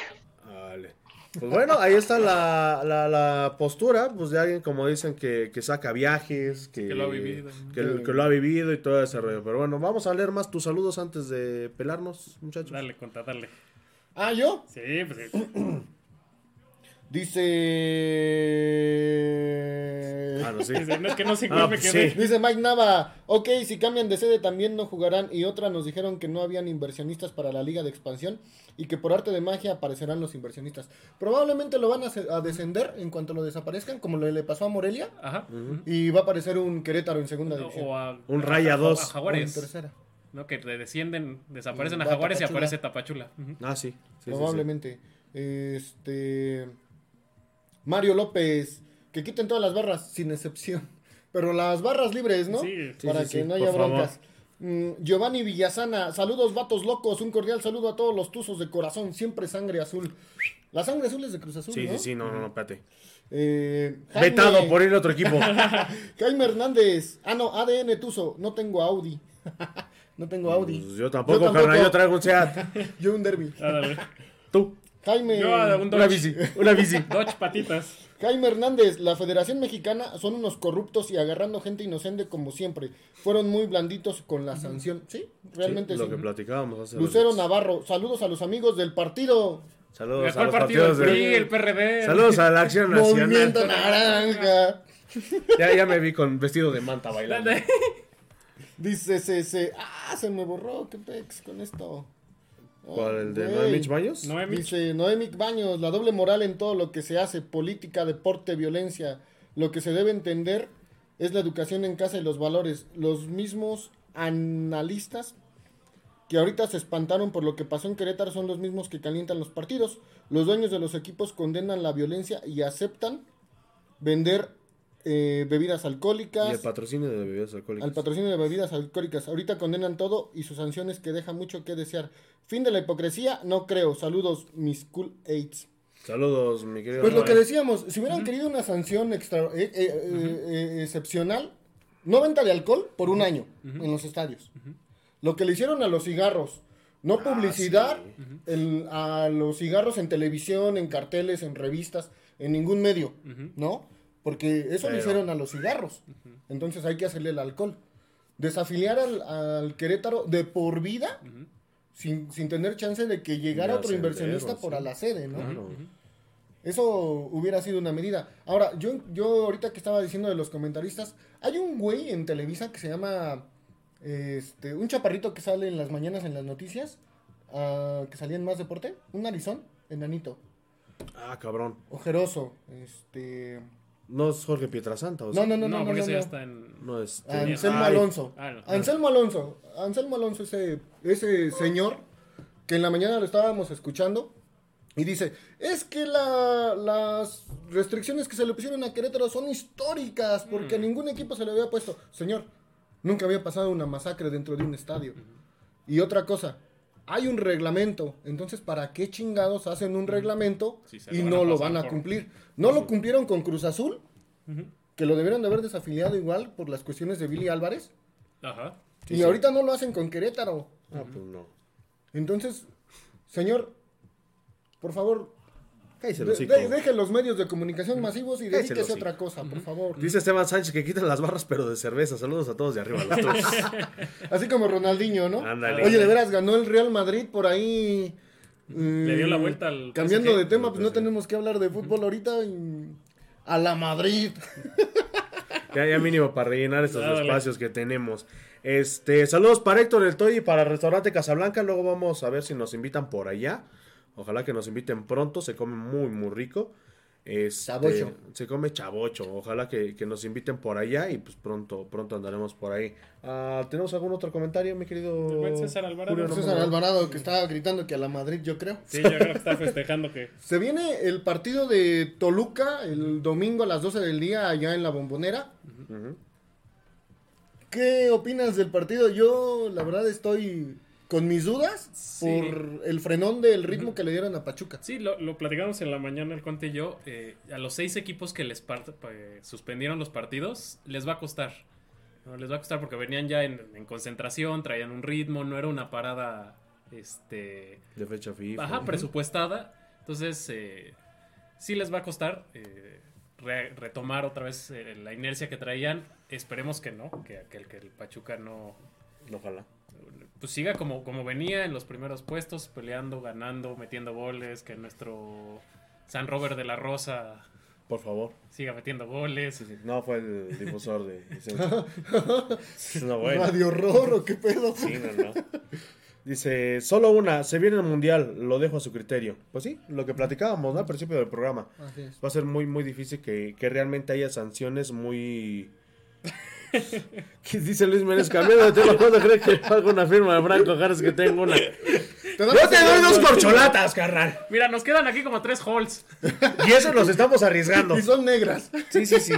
Pues bueno, ahí está la, la, la postura, pues de alguien como dicen que, que saca viajes, que, Que lo ha vivido. que, que lo ha vivido y todo ese rollo. Pero bueno, vamos a leer más tus saludos antes de pelarnos, muchachos. Dale, conta, dale. Ah, yo. Sí, pues sí. (clears throat) Dice. Ah, no, (laughs) sí. No es que no sé Ah, me pues quedé. sí. Dice Mike Nava, ok, si cambian de sede también no jugarán y otra nos dijeron que no habían inversionistas para la liga de expansión y que por arte de magia aparecerán los inversionistas. Probablemente lo van a, a descender en cuanto lo desaparezcan, como le, le pasó a Morelia, Ajá. y va a aparecer un Querétaro en segunda división. O a, Un Raya a- dos. A O en Jaguares. tercera. ¿no? Que le descienden, desaparecen a Va Jaguares y aparece Tapachula. Ah, sí. sí, sí, sí. Probablemente. Este. Mario López, que quiten todas las barras, sin excepción. (laughs) Pero las barras libres, ¿no? Sí, sí, Para sí, que sí, no haya broncas. Mm, Giovanni Villasana, saludos vatos locos, un cordial saludo a todos los tuzos de corazón, siempre sangre azul. La sangre azul es de Cruz Azul, Sí, ¿no? sí, sí, no, no, no, espérate. Eh, Jaime- Vetado por ir a otro equipo. (laughs) Jaime Hernández, ah no, ADN Tuzo, no tengo Audi. (laughs) no tengo Audi. Pues yo tampoco, Yo tampoco. carnal, yo traigo un Seat. Yo un derby. Tú, Jaime, Yo a un una bici, una bici. (laughs) Dodge patitas. Jaime Hernández, la Federación Mexicana son unos corruptos y agarrando gente inocente como siempre. Fueron muy blanditos con la sanción. Sí, realmente Sí, sí. lo que platicábamos hace Lucero. Navarro, saludos a los amigos del partido. Saludos a los partido partidos de... PRI, el PRD. Saludos a la Acción (laughs) Movimiento Nacional. Naranja. (laughs) Ya, ya me vi con vestido de manta bailando. Dice CC, ah, se me borró, qué pex con esto. ¿Cuál? ¿El de Mitch Baños? Noemi. Dice Noemic Baños, la doble moral en todo lo que se hace, política, deporte, violencia. Lo que se debe entender es la educación en casa y los valores. Los mismos analistas que ahorita se espantaron por lo que pasó en Querétaro son los mismos que calientan los partidos. Los dueños de los equipos condenan la violencia y aceptan vender eh, bebidas alcohólicas. Y el patrocinio de bebidas alcohólicas. Al patrocinio de bebidas alcohólicas. Ahorita condenan todo y sus sanciones que deja mucho que desear. Fin de la hipocresía, no creo. Saludos, mis cool aids. Saludos, mi querido. Pues lo que decíamos, si hubieran querido una sanción extra, eh, eh, eh, eh, excepcional, no venta de alcohol por un año en los estadios. Lo que le hicieron a los cigarros, no Ah, publicidad el- a los cigarros en televisión, en carteles, en revistas, en ningún medio, ¿no? Porque eso le Pero- hicieron a los cigarros. Entonces hay que hacerle el alcohol. desafiliar al, al Querétaro de por vida sin, sin tener chance de que llegara otro inversionista por sí. a la sede, ¿no? Claro. Eso hubiera sido una medida. Ahora, yo, yo ahorita que estaba diciendo de los comentaristas, hay un güey en Televisa que se llama, este, un chaparrito que sale en las mañanas en las noticias, ah, que salía en Más Deporte, un narizón, enanito, Ah, cabrón. ojeroso, este... No es Jorge Pietrasanta, ¿o No, sí? no, no, no, no, porque no, ese ya no. está en. No es. Anselmo Ay, Alonso. Ah, no. Anselmo Alonso. Anselmo Alonso, ese, ese señor que en la mañana lo estábamos escuchando y dice, es que la- las restricciones que se le pusieron a Querétaro son históricas porque a ningún equipo se le había puesto. Señor, nunca había pasado una masacre dentro de un estadio. Y otra cosa, hay un reglamento, entonces ¿para qué chingados hacen un reglamento Sí, se y no lo van a por- cumplir? No lo cumplieron con Cruz Azul, que lo debieron de haber desafiliado igual por las cuestiones de Billy Álvarez. Ajá. Sí, y sí. ahorita no lo hacen con Querétaro. Ah, pues no. Entonces, señor, por favor, de- deje los medios de comunicación masivos y dedíquese a otra cosa, por favor. Dice Esteban Sánchez que quitan las barras, pero de cerveza. Saludos a todos de arriba. Los (laughs) dos. Así como Ronaldinho, ¿no? Ándale. Oye, de veras ganó el Real Madrid por ahí. Le dio la mm, vuelta al Cambiando PSG. de tema, pues no tenemos que hablar de fútbol ahorita. y- A la Madrid. (laughs) Ya, ya mínimo para rellenar estos espacios que tenemos. Este, saludos para Héctor El Toy y para Restaurante Casablanca. Luego vamos a ver si nos invitan por allá. Ojalá que nos inviten pronto. Se come muy, muy rico. Este. Se come chavocho. Ojalá que, que nos inviten por allá y pues pronto, pronto andaremos por ahí. Ah, ¿Tenemos algún otro comentario, mi querido El buen César Alvarado. Julio? No me César lo- Alvarado que estaba gritando que a la Madrid, yo creo. Sí, yo creo que está festejando que. (laughs) Se viene el partido de Toluca el domingo a las 12 del día allá en la Bombonera. ¿Qué opinas del partido? Yo, la verdad, estoy con mis dudas Sí. por el frenón del ritmo que le dieron a Pachuca. Sí, lo, lo platicamos en la mañana el Conte y yo. eh, a los seis equipos que les part- eh, suspendieron los partidos, les va a costar. ¿no? Les va a costar porque venían ya en, en concentración, traían un ritmo, no era una parada este De fecha FIFA. Ajá, presupuestada. Entonces, eh, sí les va a costar eh, re- retomar otra vez eh, la inercia que traían. Esperemos que no, que, que el, que el Pachuca no Ojalá. Pues siga como, como venía en los primeros puestos, peleando, ganando, metiendo goles, que nuestro San Robert de la Rosa Por favor. siga metiendo goles. Sí, sí. No, fue el difusor de. (laughs) no, bueno. ¿Radio horror o qué pedo? Sí, no, no. Dice, solo una, se viene el mundial, lo dejo a su criterio. Pues sí, lo que platicábamos ¿no? al principio del programa. Así es. Va a ser muy, muy difícil que, que realmente haya sanciones muy... (laughs) ¿Qué dice Luis Méndez? Cambiando de tema, ¿cuándo crees que hago una firma de Franco Jares que tengo una? Te ¡Yo te doy dos corcholatas, carnal! Mira, nos quedan aquí como tres holes. (laughs) Y eso nos estamos arriesgando. Y son negras. Sí, sí, sí.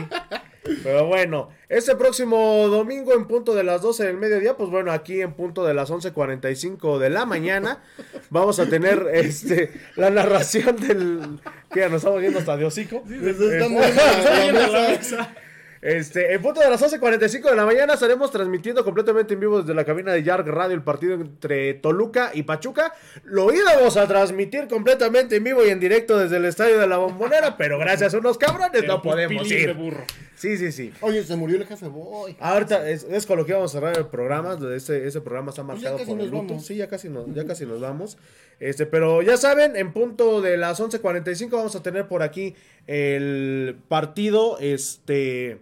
Pero bueno, este próximo domingo en punto de las 12 del mediodía, pues bueno, aquí en punto de las 11.45 de la mañana, vamos a tener este la narración del... que ya nos estamos viendo hasta de hocico. Les están dando la mesa. Este, en punto de las 11.45 de la mañana estaremos transmitiendo completamente en vivo desde la cabina de Yarg Radio el partido entre Toluca y Pachuca. Lo íbamos a transmitir completamente en vivo y en directo desde el estadio de la Bombonera, (laughs) pero gracias a unos cabrones no podemos ir. burro. Sí, sí, sí. Oye, se murió el jefe Boy. Ahorita es, es con lo que vamos a cerrar el programa. Ese, ese programa está Pues marcado por el luto. vamos. Sí, ya casi, nos, ya casi nos vamos. Este, pero ya saben, en punto de las 11.45 vamos a tener por aquí el partido este,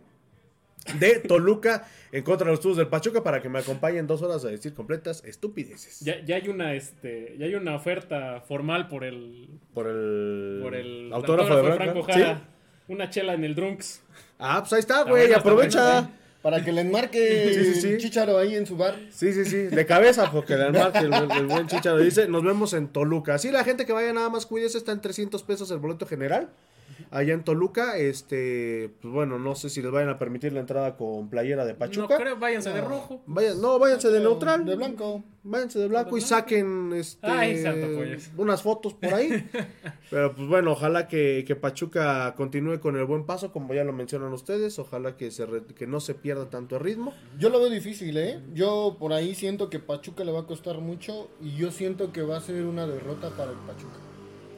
de Toluca en contra de los Tuzos del Pachuca para que me acompañen dos horas a decir completas estupideces. Ya, ya hay una este ya hay una oferta formal por el Por el, por el autógrafo de Franco. ¿Sí? Jara. Una chela en el Drunks. Ah, pues ahí está, güey, aprovecha. buena, Para que le enmarque (laughs) Sí, sí, sí. Chicharo ahí en su bar. Sí, sí, sí, de cabeza, porque el, marque, el, buen- el buen chicharo dice, nos vemos en Toluca. Sí, la gente que vaya nada más, cuídese, está en 300 pesos el boleto general. Allá en Toluca, este, pues bueno, no sé si les vayan a permitir la entrada con playera de Pachuca. No creo, váyanse de rojo. Vayan, no, váyanse de neutral. De blanco. Váyanse de blanco y saquen este, Ay, santo pollas. unas fotos por ahí. (laughs) Pero pues bueno, ojalá que, que Pachuca continúe con el buen paso, como ya lo mencionan ustedes. Ojalá que, se re- que no se pierda tanto el ritmo. Yo lo veo difícil, ¿eh? Yo por ahí siento que Pachuca le va a costar mucho y yo siento que va a ser una derrota para el Pachuca.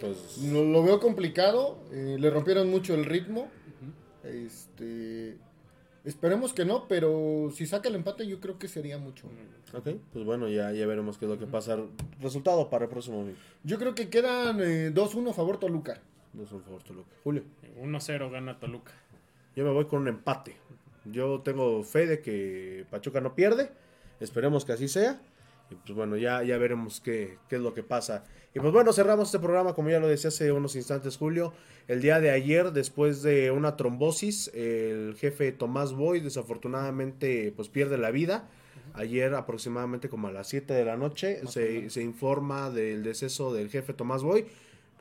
Entonces, Lo, lo veo complicado, eh, le rompieron mucho el ritmo. Este Esperemos que no, pero si saca el empate yo creo que sería mucho. Ok, pues bueno, ya, ya veremos qué es lo que pasa. Resultado para el próximo domingo. Yo creo que quedan eh, 2-1 a favor Toluca. No son favor, Toluca. Julio. 1-0 gana Toluca. Yo me voy con un empate. Yo tengo fe de que Pachuca no pierde. Esperemos que así sea. Y pues bueno, ya, ya veremos qué, qué es lo que pasa. Y pues bueno, cerramos este programa, como ya lo decía hace unos instantes, Julio. El día de ayer, después de una trombosis, el jefe Tomás Boy desafortunadamente pues pierde la vida. Ayer aproximadamente como a las 7 de la noche se, se informa del deceso del jefe Tomás Boy.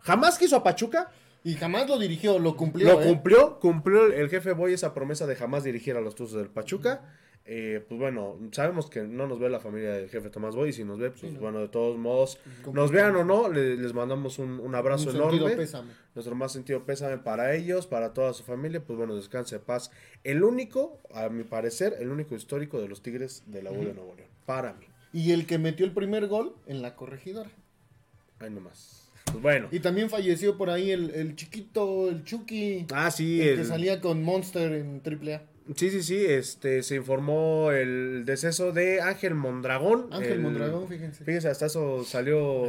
Jamás quiso a Pachuca, Y jamás lo dirigió, lo cumplió. lo ¿eh? cumplió, cumplió el, jefe Boy esa promesa de jamás dirigir a los Tuzos del Pachuca. Eh, pues bueno, sabemos que no nos ve la familia del jefe Tomás Boy y si nos ve, pues bueno, de todos modos, nos vean o no, le- les mandamos un, un abrazo Un sentido enorme. pésame. Nuestro más sentido pésame para ellos, para toda su familia, pues bueno, descanse de paz. El único, a mi parecer, el único histórico de los Tigres de la U de Nuevo León. Para mí. Y el que metió el primer gol en la corregidora. Ahí nomás. Pues bueno. Y también falleció por ahí el, el chiquito, el Chucky. Ah, sí, el que el- salía con Monster en AAA. Sí, sí, sí, este, se informó el deceso de Ángel Mondragón. Ángel el- Mondragón, fíjense. Fíjense, hasta eso salió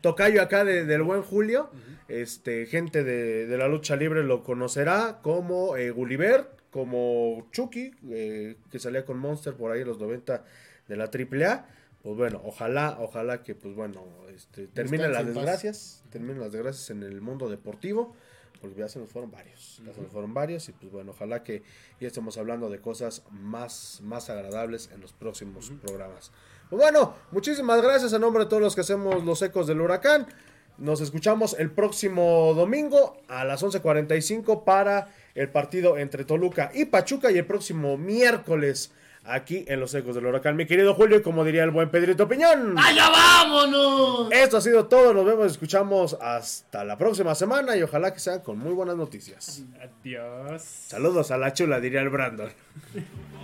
Tocayo acá de- del buen Julio. Este, gente de, de la lucha libre lo conocerá como eh, Gulliver, como Chucky, eh, que salía con Monster por ahí en los 90 de la AAA. Pues bueno, ojalá, ojalá que, pues bueno, este, terminen las desgracias, terminen las desgracias en el mundo deportivo, porque ya se nos fueron varios, ya se nos fueron varios, y pues bueno, ojalá que ya estemos hablando de cosas más, más agradables en los próximos programas. Pues bueno, muchísimas gracias a nombre de todos los que hacemos los ecos del huracán. Nos escuchamos el próximo domingo a las 11.45 para el partido entre Toluca y Pachuca y el próximo miércoles aquí en los ecos del huracán. Mi querido Julio, y como diría el buen Pedrito Piñón. ¡Allá vámonos! Esto ha sido todo, nos vemos escuchamos hasta la próxima semana y ojalá que sean con muy buenas noticias. Adiós. Saludos a la chula, diría el Brandon. (laughs)